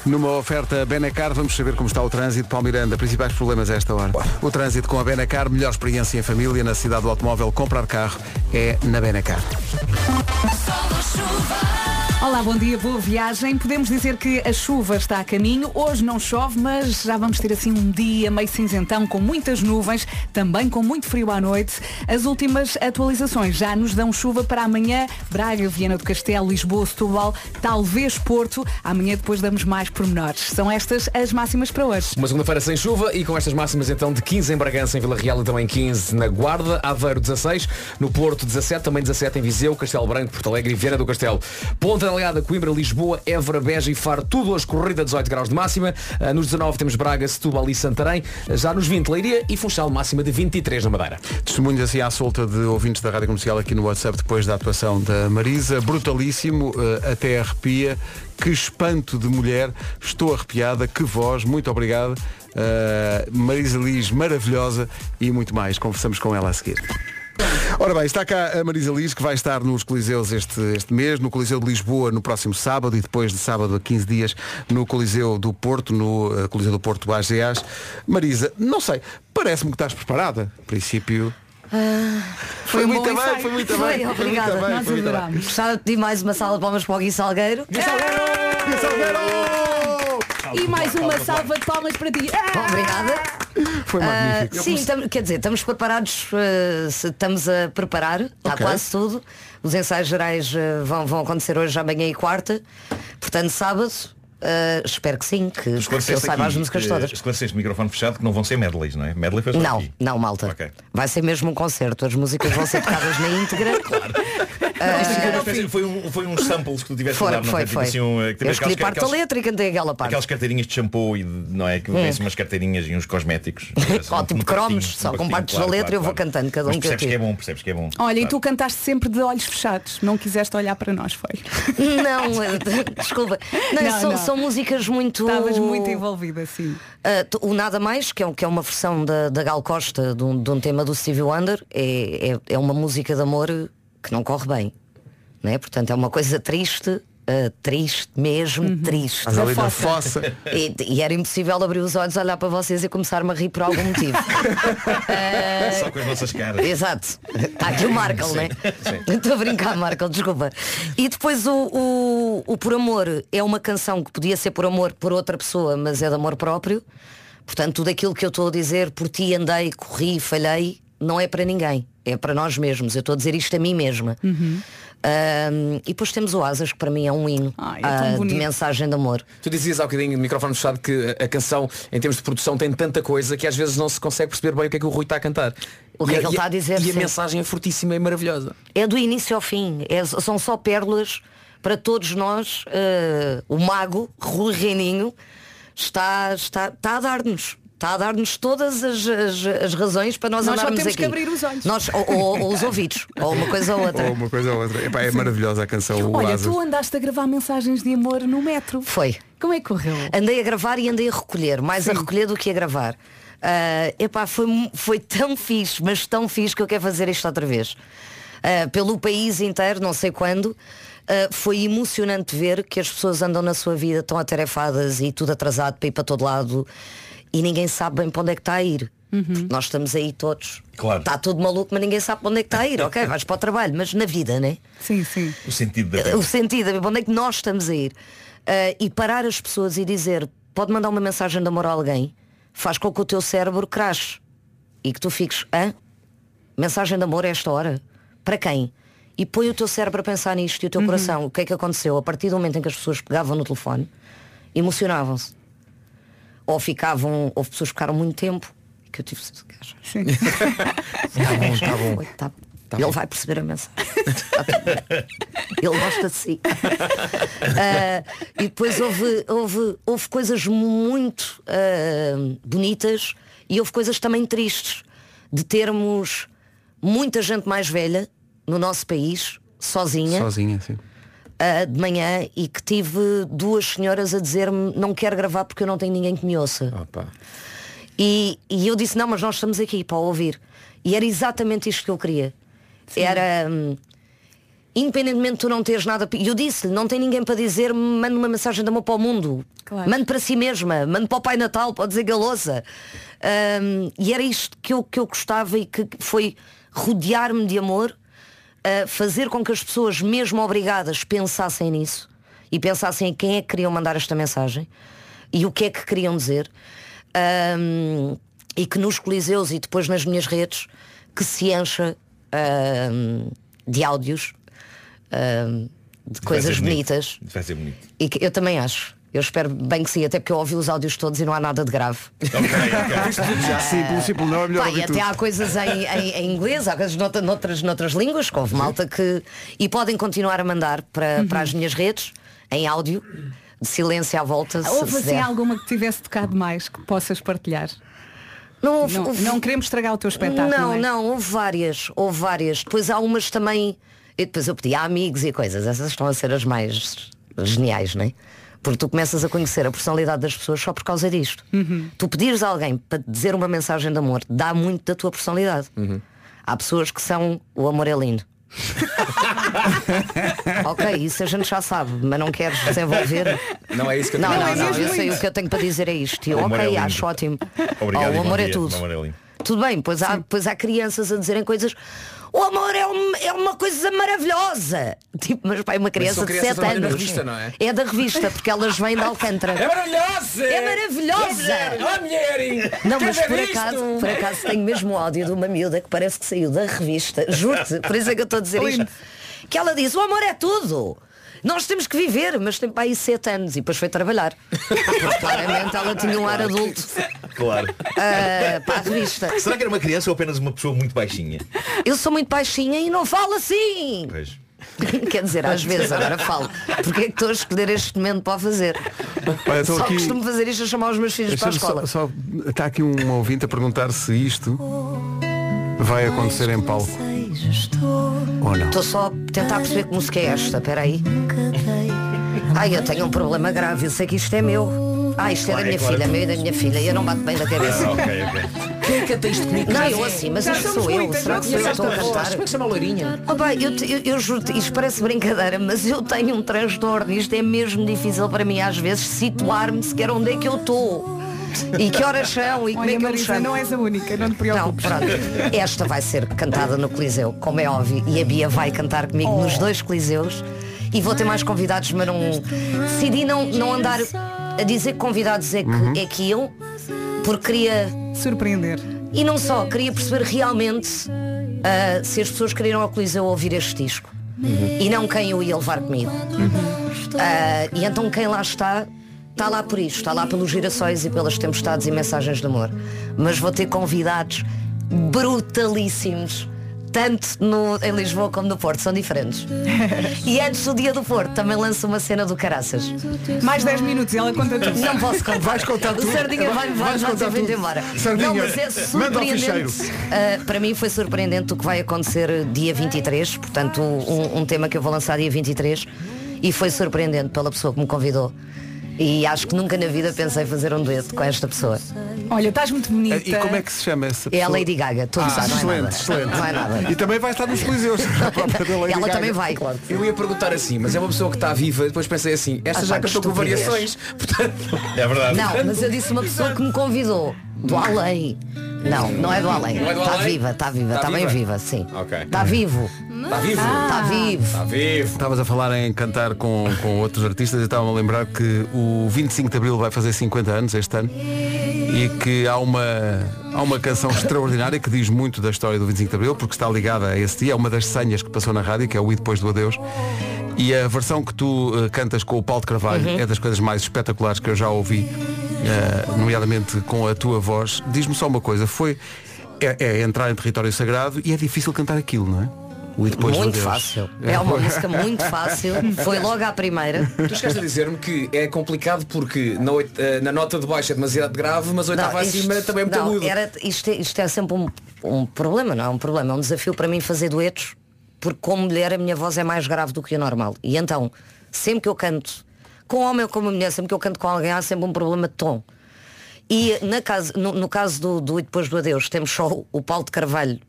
Numa oferta Benacar, vamos saber como está o trânsito. Paulo Miranda, principais problemas a esta hora. O trânsito com a Benacar, melhor experiência em família na cidade do automóvel. Comprar carro é na Benacar. Olá, bom dia, boa viagem. Podemos dizer que a chuva está a caminho. Hoje não chove, mas já vamos ter assim um dia meio cinzentão com muitas nuvens, também com muito frio à noite. As últimas atualizações já nos dão chuva para amanhã. Braga, Viana do Castelo, Lisboa, Setúbal, talvez Porto. Amanhã depois damos mais pormenores. São estas as máximas para hoje. Uma segunda-feira sem chuva e com estas máximas então de 15 em Bragança, em Vila Real e também 15 na Guarda, Aveiro 16, no Porto 17, também 17 em Viseu, Castelo Branco, Porto Alegre e Viana do Castelo. Ponta Delgada, Coimbra, Lisboa, Évora, Beja e Faro, tudo hoje corrida 18 graus de máxima. Ah, Nos 19 temos Braga, Setúbal e Santarém. Já nos 20 Leiria e Funchal máxima de 23 na Madeira. Testemunhos assim à solta de ouvintes da Rádio Comercial aqui no WhatsApp depois da atuação da Marisa. Brutalíssimo, eh, até arrepia. Que espanto de mulher. Estou arrepiada. Que voz. Muito obrigado. Eh, Marisa Liz, maravilhosa e muito mais. Conversamos com ela a seguir. Ora bem, está cá a Marisa Liz, que vai estar nos Coliseus este, este mês, no Coliseu de Lisboa no próximo sábado e depois de sábado a 15 dias no Coliseu do Porto, no eh, Coliseu do Porto AGAs. Marisa, não sei, parece-me que estás preparada. A princípio. Foi um muito bem, foi muito Foi, bem. foi obrigada. muito bem, Nós foi muito bem. adorámos. Gostava de pedir mais uma sala de palmas para o Gui Salgueiro. E mais uma salva de palmas para ti. Ah! Obrigada. Foi Ah, magnífico. sim, tam- quer dizer, estamos preparados, se- estamos a preparar, está Ok. quase tudo. Os ensaios gerais ah, vão, vão acontecer hoje, amanhã e quarta. Portanto, sábado, ah, espero que sim, que, que eu saiba as músicas que- todas. Esclareceste o microfone fechado que não vão ser medleys, não é? Medley foi só Não, aqui. não, malta. Ok. Vai ser mesmo um concerto. As músicas vão ser tocadas na íntegra. *laughs* Isto foi uma espécie- foi, um, foi uns samples que tu tiveste a Foi, dar, não foi, Tipo foi. assim, um, que Eu escolhi aquelas- parte da aquelas- letra e cantei aquela parte. Aquelas carteirinhas de shampoo e de, não é? Que vêm umas carteirinhas e uns cosméticos. *laughs* Ó, tipo cromos, só com partes da letra eu vou cantando, cada um Mas que eu percebes que é bom, percebes que é bom. Olha, e tu cantaste sempre de olhos fechados. Não quiseste olhar para nós, foi? *laughs* Não, *laughs* desculpa. Não, Não, são, não. são músicas muito. Estavas muito envolvida, sim. Ah, t- o Nada Mais, que é, que é uma versão da, da Gal Costa de um, de um tema do Stevie Wonder, é, é, é uma música de amor que não corre bem. Não é? Portanto, é uma coisa triste. ah, triste, mesmo triste. Estás ali na fossa. E, e era impossível abrir os olhos, olhar para vocês e começar-me a rir por algum motivo. *laughs* Só com as nossas caras. Exato. Está aqui o Markle, né? sim. *laughs* Estou a brincar, Markle, desculpa. E depois o, o, o Por Amor é uma canção que podia ser por amor por outra pessoa, mas é de amor próprio. Portanto, tudo aquilo que eu estou a dizer, por ti andei, corri, falhei, não é para ninguém. É para nós mesmos. Eu estou a dizer isto a mim mesma. Ahm, e depois temos o Asas, que para mim é um hino Ai, é tão ah, de mensagem de amor. Tu dizias há bocadinho de microfone fechado que a a canção, em termos de produção, tem tanta coisa que às vezes não se consegue perceber bem o que é que o Rui está a cantar. O que E é que ele está a dizer, E a sim. mensagem é fortíssima e maravilhosa. É do início ao fim. É- são só pérolas para todos nós. eh, o mago, Rui Reininho, está, está, está a dar-nos. Está a dar-nos todas as, as- as razões para nós, Nós só andarmos temos aqui. que abrir os olhos. Nós, ou, ou- ou os ouvidos, *laughs* ou uma coisa ou outra. Ou uma coisa ou outra. Epá, é maravilhosa a canção. o Olha, Asas. tu andaste a gravar mensagens de amor no metro. Foi. Como é que correu? Andei a gravar e andei a recolher, mais a recolher do que a gravar. Ah, epá, foi, foi tão fixe, mas tão fixe que eu quero fazer isto outra vez. ah, pelo país inteiro, não sei quando. Ah, foi emocionante ver que as pessoas andam na sua vida tão atarefadas e tudo atrasado para ir para todo lado e ninguém sabe bem para onde é que está a ir. Porque nós estamos aí todos. Claro. Está tudo maluco, mas ninguém sabe para onde é que está a ir. Ok, vais para o trabalho, mas na vida, né? Sim, sim. O sentido da vida. O sentido, para onde é que nós estamos a ir? Ah, e parar as pessoas e dizer, pode mandar uma mensagem de amor a alguém, faz com que o teu cérebro crache. E que tu fiques, hã? Mensagem de amor a esta hora? Para quem? E põe o teu cérebro a pensar nisto e o teu coração. O que é que aconteceu? A partir do momento em que as pessoas pegavam no telefone, emocionavam-se. Ou ficavam, houve pessoas que ficaram muito tempo. Que eu tive. Sim. Tá bom, tá bom. Tá- Ele vai perceber a mensagem. Tá. Ele gosta de si. *laughs* Ah, e depois houve, houve, houve coisas muito ah, bonitas e houve coisas também tristes de termos muita gente mais velha no nosso país, sozinha, Sozinha, sim. Ah, de manhã, e que tive duas senhoras a dizer-me não quero gravar porque eu não tenho ninguém que me ouça. E, e eu disse, não, mas nós estamos aqui para ouvir. E era exatamente isto que eu queria. Era, hum, independentemente de tu não teres nada. E eu disse-lhe, não tem ninguém para dizer, mande uma mensagem de amor para o mundo. Claro. Mande para si mesma, mande para o Pai Natal, pode dizer ouça. Hum, e era isto que eu, que eu gostava e que foi rodear-me de amor, uh, fazer com que as pessoas, mesmo obrigadas, pensassem nisso e pensassem em quem é que queriam mandar esta mensagem e o que é que queriam dizer. Um, e que nos coliseus e depois nas minhas redes que se encha um, de áudios um, de coisas ser bonito. bonitas Vai ser bonito. e que eu também acho eu espero bem que sim, até porque eu ouvi os áudios todos e não há nada de grave. *laughs* Sim, pelo simples não é melhor Pá, e até tudo. há coisas em, em- em inglês, há coisas noutra- noutras, noutras línguas, que houve malta que. E podem continuar a mandar para, para as minhas redes, em áudio, de silêncio à volta. se- Houve se assim der. alguma que tivesse tocado mais que possas partilhar? Não, houve- não, houve- não queremos estragar o teu espetáculo. Não, é? não, houve várias, houve várias. Depois há umas também. E depois eu pedi a amigos e coisas. Essas estão a ser as mais geniais, não é? Porque tu começas a conhecer a personalidade das pessoas só por causa disto. Tu pedires a alguém para dizer uma mensagem de amor, dá muito da tua personalidade. Há pessoas que são o amor é lindo. *laughs* ok, isso a gente já sabe, mas não queres desenvolver. Não é isso que eu Não, tenho não, a não, dizer. eu sei o que eu tenho para dizer é isto. E eu, é ok, lindo. acho ótimo. Obrigado Oh, o amor é tudo. É. Tudo bem, pois há, pois há crianças a dizerem coisas. O amor é, um- é uma coisa maravilhosa. *laughs* Tipo, mas pai, uma criança são de crianças 7 que trabalham anos. na revista, não é? É da revista, porque elas vêm de Alcântara. É maravilhosa! É maravilhosa! Oh, mulher! Não, mas Quer por acaso, por acaso tenho mesmo o áudio de uma miúda que parece que saiu da revista, juro-te, por isso é que eu estou a dizer isto. Que ela diz, o amor é tudo. Nós temos que viver, mas tem para aí sete anos e depois foi trabalhar. *laughs* Porque claramente ela tinha um ar adulto Claro. ah, para a revista. Será que era uma criança ou apenas uma pessoa muito baixinha? Eu sou muito baixinha e não falo assim. Pois. *laughs* Quer dizer, às vezes agora falo. Porque é que estou a escolher este momento para o fazer? Olha, estou Só aqui- costumo fazer isto a chamar os meus filhos para a escola. Só, só- está aqui um ouvinte a perguntar se isto vai acontecer em palco ou não. Estou só a tentar perceber que música é esta, espera aí. Ai, eu tenho um problema grave, eu sei que isto é meu. Ah, isto é da minha claro. filha, meu e da minha filha, e eu não bato bem da cabeça. Ah, ok, ok. Quem é que canta isto comigo? Não, eu assim, mas isto sou eu. Será que sou eu que estou a cantar? Como é que chama a loirinha? Oh, bem, eu, eu, eu juro-te, isto parece brincadeira, mas eu tenho um transtorno. Isto é mesmo difícil para mim às vezes situar-me sequer onde é que eu estou. E que horas são e como Olha, é que eu Marisa, não és a única, não te Não, preocupes. pronto. Esta vai ser cantada no Coliseu, como é óbvio, e a Bia vai cantar comigo Oh. nos dois Coliseus. E vou ter mais convidados, mas não. Decidi não, não andar a dizer que convidados é que, é que iam, porque queria. Surpreender. E não só, queria perceber realmente ah, se as pessoas queriam ao Coliseu ouvir este disco. E não quem eu ia levar comigo. Ah, e então quem lá está, está lá por isto, está lá pelos girassóis e pelas tempestades e mensagens de amor. Mas vou ter convidados brutalíssimos. Tanto no, em Lisboa como no Porto, são diferentes. E antes do dia do Porto também lanço uma cena do Caraças. Mais 10 minutos e ela conta tudo. Não posso contar. Vais contar O tudo. Sardinha vai, vai, vai tudo. embora. Sardinha, não, mas é surpreendente. Uh, para mim foi surpreendente o que vai acontecer dia 23, portanto um, um tema que eu vou lançar dia 23 e foi surpreendente pela pessoa que me convidou. E acho que nunca na vida pensei fazer um dueto com esta pessoa. Olha, estás muito bonita. E como é que se chama essa É a pessoa? Lady Gaga, todos ah, sabem, não é excelente, nada. excelente. Não é nada. E também vai estar nos Coliseus. *laughs* Ela Gaga. também vai. Eu ia perguntar assim, mas é uma pessoa que está viva, depois pensei assim, esta Ah, já cantou com variações. Portanto, É verdade. Não, mas eu disse uma pessoa que me convidou. Do além. Não, não é do além. Não é Está além? viva, está viva, Está está bem viva? sim. Está vivo. Está vivo? Está vivo. Está vivo. Estavas a falar em cantar com, com outros artistas e estava-me a lembrar que o 25 de Abril vai fazer 50 anos este ano e que há uma, há uma canção extraordinária que diz muito da história do 25 de Abril porque está ligada a esse dia, é uma das senhas que passou na rádio, que é o I Depois do Adeus. E a versão que tu eh, cantas com o Paulo de Carvalho Uhum. é das coisas mais espetaculares que eu já ouvi, eh, nomeadamente com a tua voz. Diz-me só uma coisa, foi é, é entrar em território sagrado e é difícil cantar aquilo, não é? O I Depois Muito fácil. É uma música muito fácil. Foi logo à primeira. Tu chegaste a dizer-me que é complicado porque na, oit- eh, na nota de baixo é demasiado grave, mas a oitava isto- acima também é muito não, agudo. era, isto, é, isto é sempre um, um problema, não é um problema, é um desafio para mim fazer duetos, porque como mulher a minha voz é mais grave do que o normal. E então, sempre que eu canto, com homem ou com uma mulher, sempre que eu canto com alguém há sempre um problema de tom. E na caso, no, no caso do, do E Depois do Adeus, temos só o- o Paulo de Carvalho,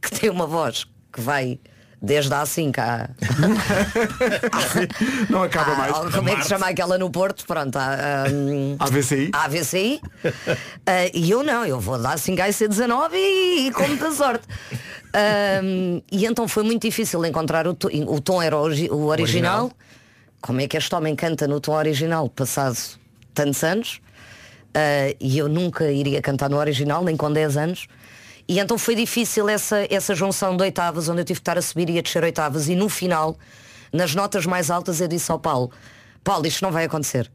que tem uma voz que vai desde a 5 à, *laughs* Não acaba à- mais. ao- como é que se chama aquela no Porto? Pronto, à, hum, AVCI? à AVCI. *laughs* Ah, e eu não, eu vou dar 5 a C19 e, e com muita sorte. Ahm, e então foi muito difícil encontrar o, o tom era o, o original. Original. Como é que este homem canta no tom original passado tantos anos? Ah, e eu nunca iria cantar no original, nem com 10 anos. E então foi difícil essa, essa junção de oitavas, onde eu tive que estar a subir e a descer oitavas. E no final, nas notas mais altas, eu disse ao Paulo, Paulo, isto não vai acontecer.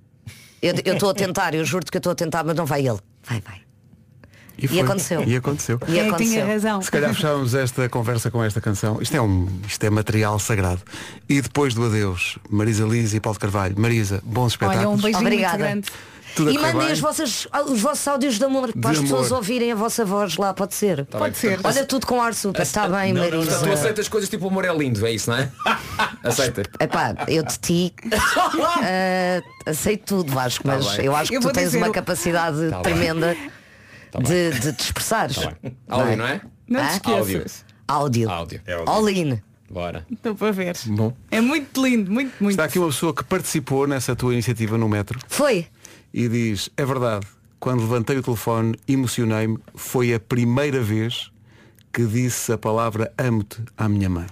Eu eu estou a *laughs* tentar, eu juro-te que eu estou a tentar, mas não vai ele. Vai, vai. E, foi. aconteceu. E aconteceu. E é aconteceu. tinha razão? Se calhar fechávamos esta conversa com esta canção. Isto é, um, isto é material sagrado. E depois do adeus, Marisa Liz e Paulo Carvalho. Marisa, bons espetáculos. Olha, um beijinho Obrigada. muito grande. Tudo E mandem bem. as vossas, os vossos áudios de amor para as amor. pessoas ouvirem a vossa voz lá, pode ser. Pode ser. Olha tudo com ar super. Está bem, Não, não, Marisa. portanto, tu aceitas coisas tipo o amor é lindo, é isso, não é? *laughs* Aceita. Epá, eu de ti eh, aceito tudo, Vasco, mas Tá bem. eu acho que Eu tu tens dizer uma o- capacidade Tá bem. tremenda de, de te expressares. Áudio, não é? Não te esqueças. Áudio. Áudio. All in. Bora. Estou para ver. Bom. É muito lindo, muito, muito. Está aqui uma pessoa que participou nessa tua iniciativa no metro Foi. E diz, é verdade, quando levantei o telefone, emocionei-me, foi a primeira vez que disse a palavra amo-te à minha mãe.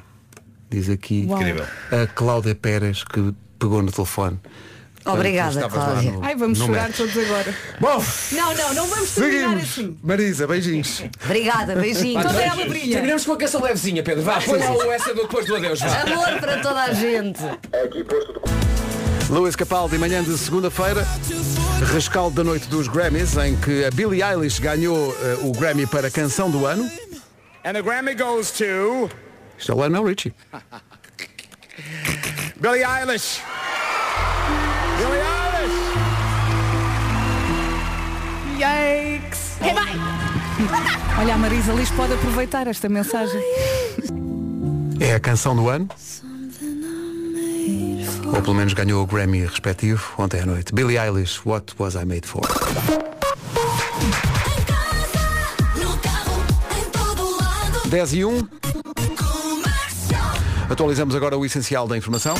Diz aqui Uau. A Cláudia Pérez que pegou no telefone. Obrigada, Cláudia. no- Ai, vamos chorar todos agora. Bom, Não, não, não vamos terminar seguimos. assim. Marisa, beijinhos. Obrigada, beijinho. Toda ela brilha. Terminamos com a canção levezinha, Pedro. Vá, põe lá o essa do depois do adeus. Vá. Amor para toda a gente. Luís Capaldi, manhã de segunda-feira, rescaldo da noite dos Grammys, em que a Billie Eilish ganhou eh, o Grammy para Canção do Ano. And the Grammy goes to Isto é o Lionel Richie. *laughs* Billie Eilish. Billie Eilish. Yikes! *laughs* Olha, a Marisa Liz pode aproveitar esta mensagem. É a Canção do Ano. Ou pelo menos ganhou o Grammy respectivo ontem à noite. Billie Eilish, What Was I Made For? Lado. 10 e 1. Atualizamos agora o essencial da informação.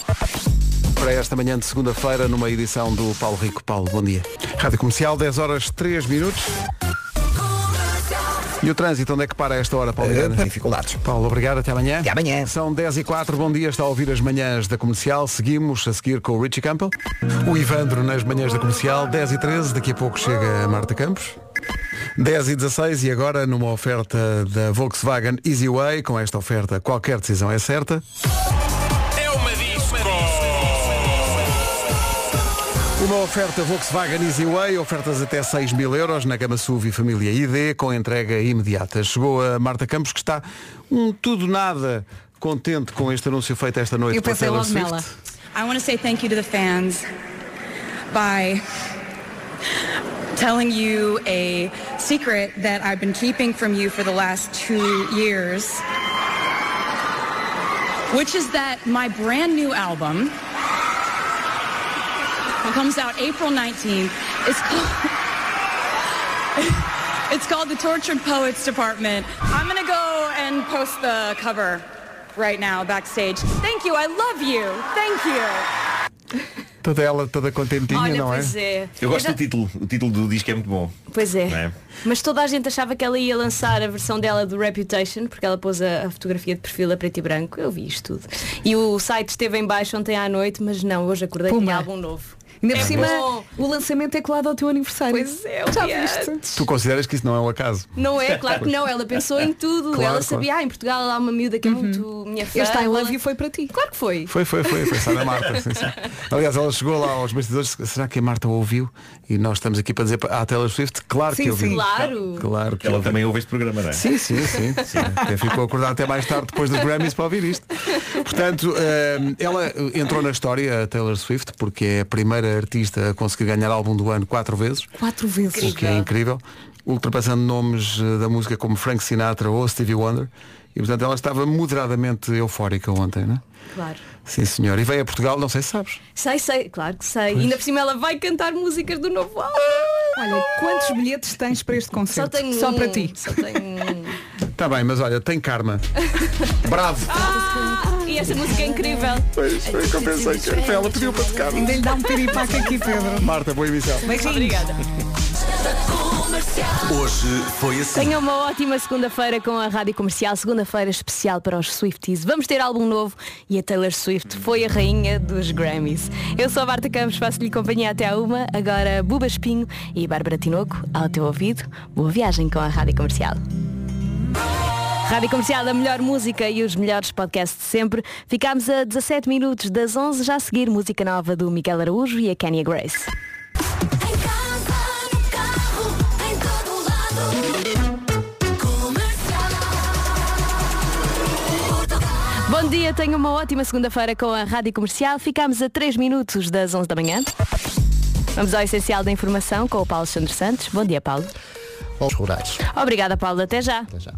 Para esta manhã de segunda-feira, numa edição do Paulo Rico. Paulo, bom dia. Rádio Comercial, 10 horas 3 minutos. E o trânsito, onde é que para esta hora, Paulo Miranda? dificuldades. Paulo, obrigado. Até amanhã. Até amanhã. São 10 e 4 bom dia, está a ouvir as manhãs da comercial. Seguimos a seguir com o Richie Campbell. O Ivandro nas manhãs da comercial, 10 e 13 daqui a pouco chega a Marta Campos. 10 e 16 e agora numa oferta da Volkswagen Easyway, com esta oferta qualquer decisão é certa. Uma oferta Volkswagen Easyway, ofertas até 6 mil euros na gama SUV e família ID, com entrega imediata. Chegou a Marta Campos, que está um tudo nada contente com este anúncio feito esta noite Eu pensei logo Swift. nela. I want to say thank you to the fans by telling you a secret that I've been keeping from you for the last two years, which is that my brand new album comes out April 19th. It's called, it's called The Tortured Poets Department. I'm going to go and post the cover right now backstage. Thank you. I love you. Thank you. Toda ela, toda contentinha, Olha, não é? pois é. Eu gosto já- do título. O título do disco é muito bom. Pois é. É? Mas toda a gente achava que ela ia lançar a versão dela do Reputation, porque ela pôs a, a fotografia de perfil a preto e branco. Eu vi isto tudo. E o site esteve em baixo ontem à noite, mas não, hoje acordei com Pumba. álbum novo. Ainda por É cima, bom. o lançamento é colado ao teu aniversário. Pois é, o Já viste? Tu consideras que isso não é um acaso? Não é, claro que não, ela pensou em tudo. Claro, ela claro. sabia, ah, em Portugal há uma miúda que é muito minha fã. Este I love you foi para ti. Claro que foi. Foi, foi, foi, foi só na Marta. sim, sim. Aliás, ela chegou lá aos bastidores, será que a Marta ouviu? E nós estamos aqui para dizer a Taylor Swift, claro Sim, que ouviu. sim. Claro. Claro que Ela também ouve este programa, não é? Sim, sim, sim. *laughs* sim. Até ficou acordado até mais tarde depois dos Grammys para ouvir isto. Portanto, eh, ela entrou na história, a Taylor Swift, porque é a primeira artista a conseguir ganhar álbum do ano quatro vezes, Quatro vezes. o que é incrível, ultrapassando nomes eh, da música como Frank Sinatra ou Stevie Wonder. E portanto ela estava moderadamente eufórica ontem, não é? Claro. Sim senhor. E veio a Portugal, não sei se sabes. Sei, sei, claro que sei. E ainda por cima ela vai cantar músicas do novo álbum. Olha, quantos bilhetes tens para este Só concerto? tenho Só um, para ti. Só tenho um. Está *laughs* bem, mas olha, tem karma. *laughs* Bravo! Ah, e essa música é incrível. Pois, foi o que eu pensei que ela pediu para tocar. Ainda lhe dá um piripaque aqui, Pedro. Marta, boa emissão. Beijinhos. Obrigada. Hoje foi assim. Tenham uma ótima segunda-feira com a Rádio Comercial, segunda-feira especial para os Swifties. Vamos ter álbum novo e a Taylor Swift foi a rainha dos Grammys. Eu sou a Marta Campos, faço-lhe companhia até à uma, agora Buba Espinho e Bárbara Tinoco, ao teu ouvido. Boa viagem com a Rádio Comercial. Rádio Comercial, a melhor música e os melhores podcasts de sempre. Ficámos a 17 minutos das 11, já a seguir música nova do Miguel Araújo e a Kenya Grace. Bom dia, tenha uma ótima segunda-feira com a Rádio Comercial. Ficámos a 3 minutos das 11 da manhã. Vamos ao essencial da informação com o Paulo Alexandre Santos. Bom dia, Paulo. Aos rurais. Obrigada, Paulo. Até já. Até já.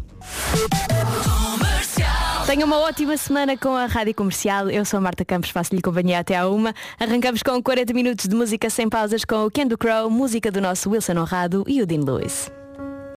Tenha uma ótima semana com a Rádio Comercial. Eu sou a Marta Campos, faço-lhe companhia até à uma. Arrancamos com 40 minutos de música sem pausas com o Ken do Crow, música do nosso Wilson Honrado e o Dean Lewis.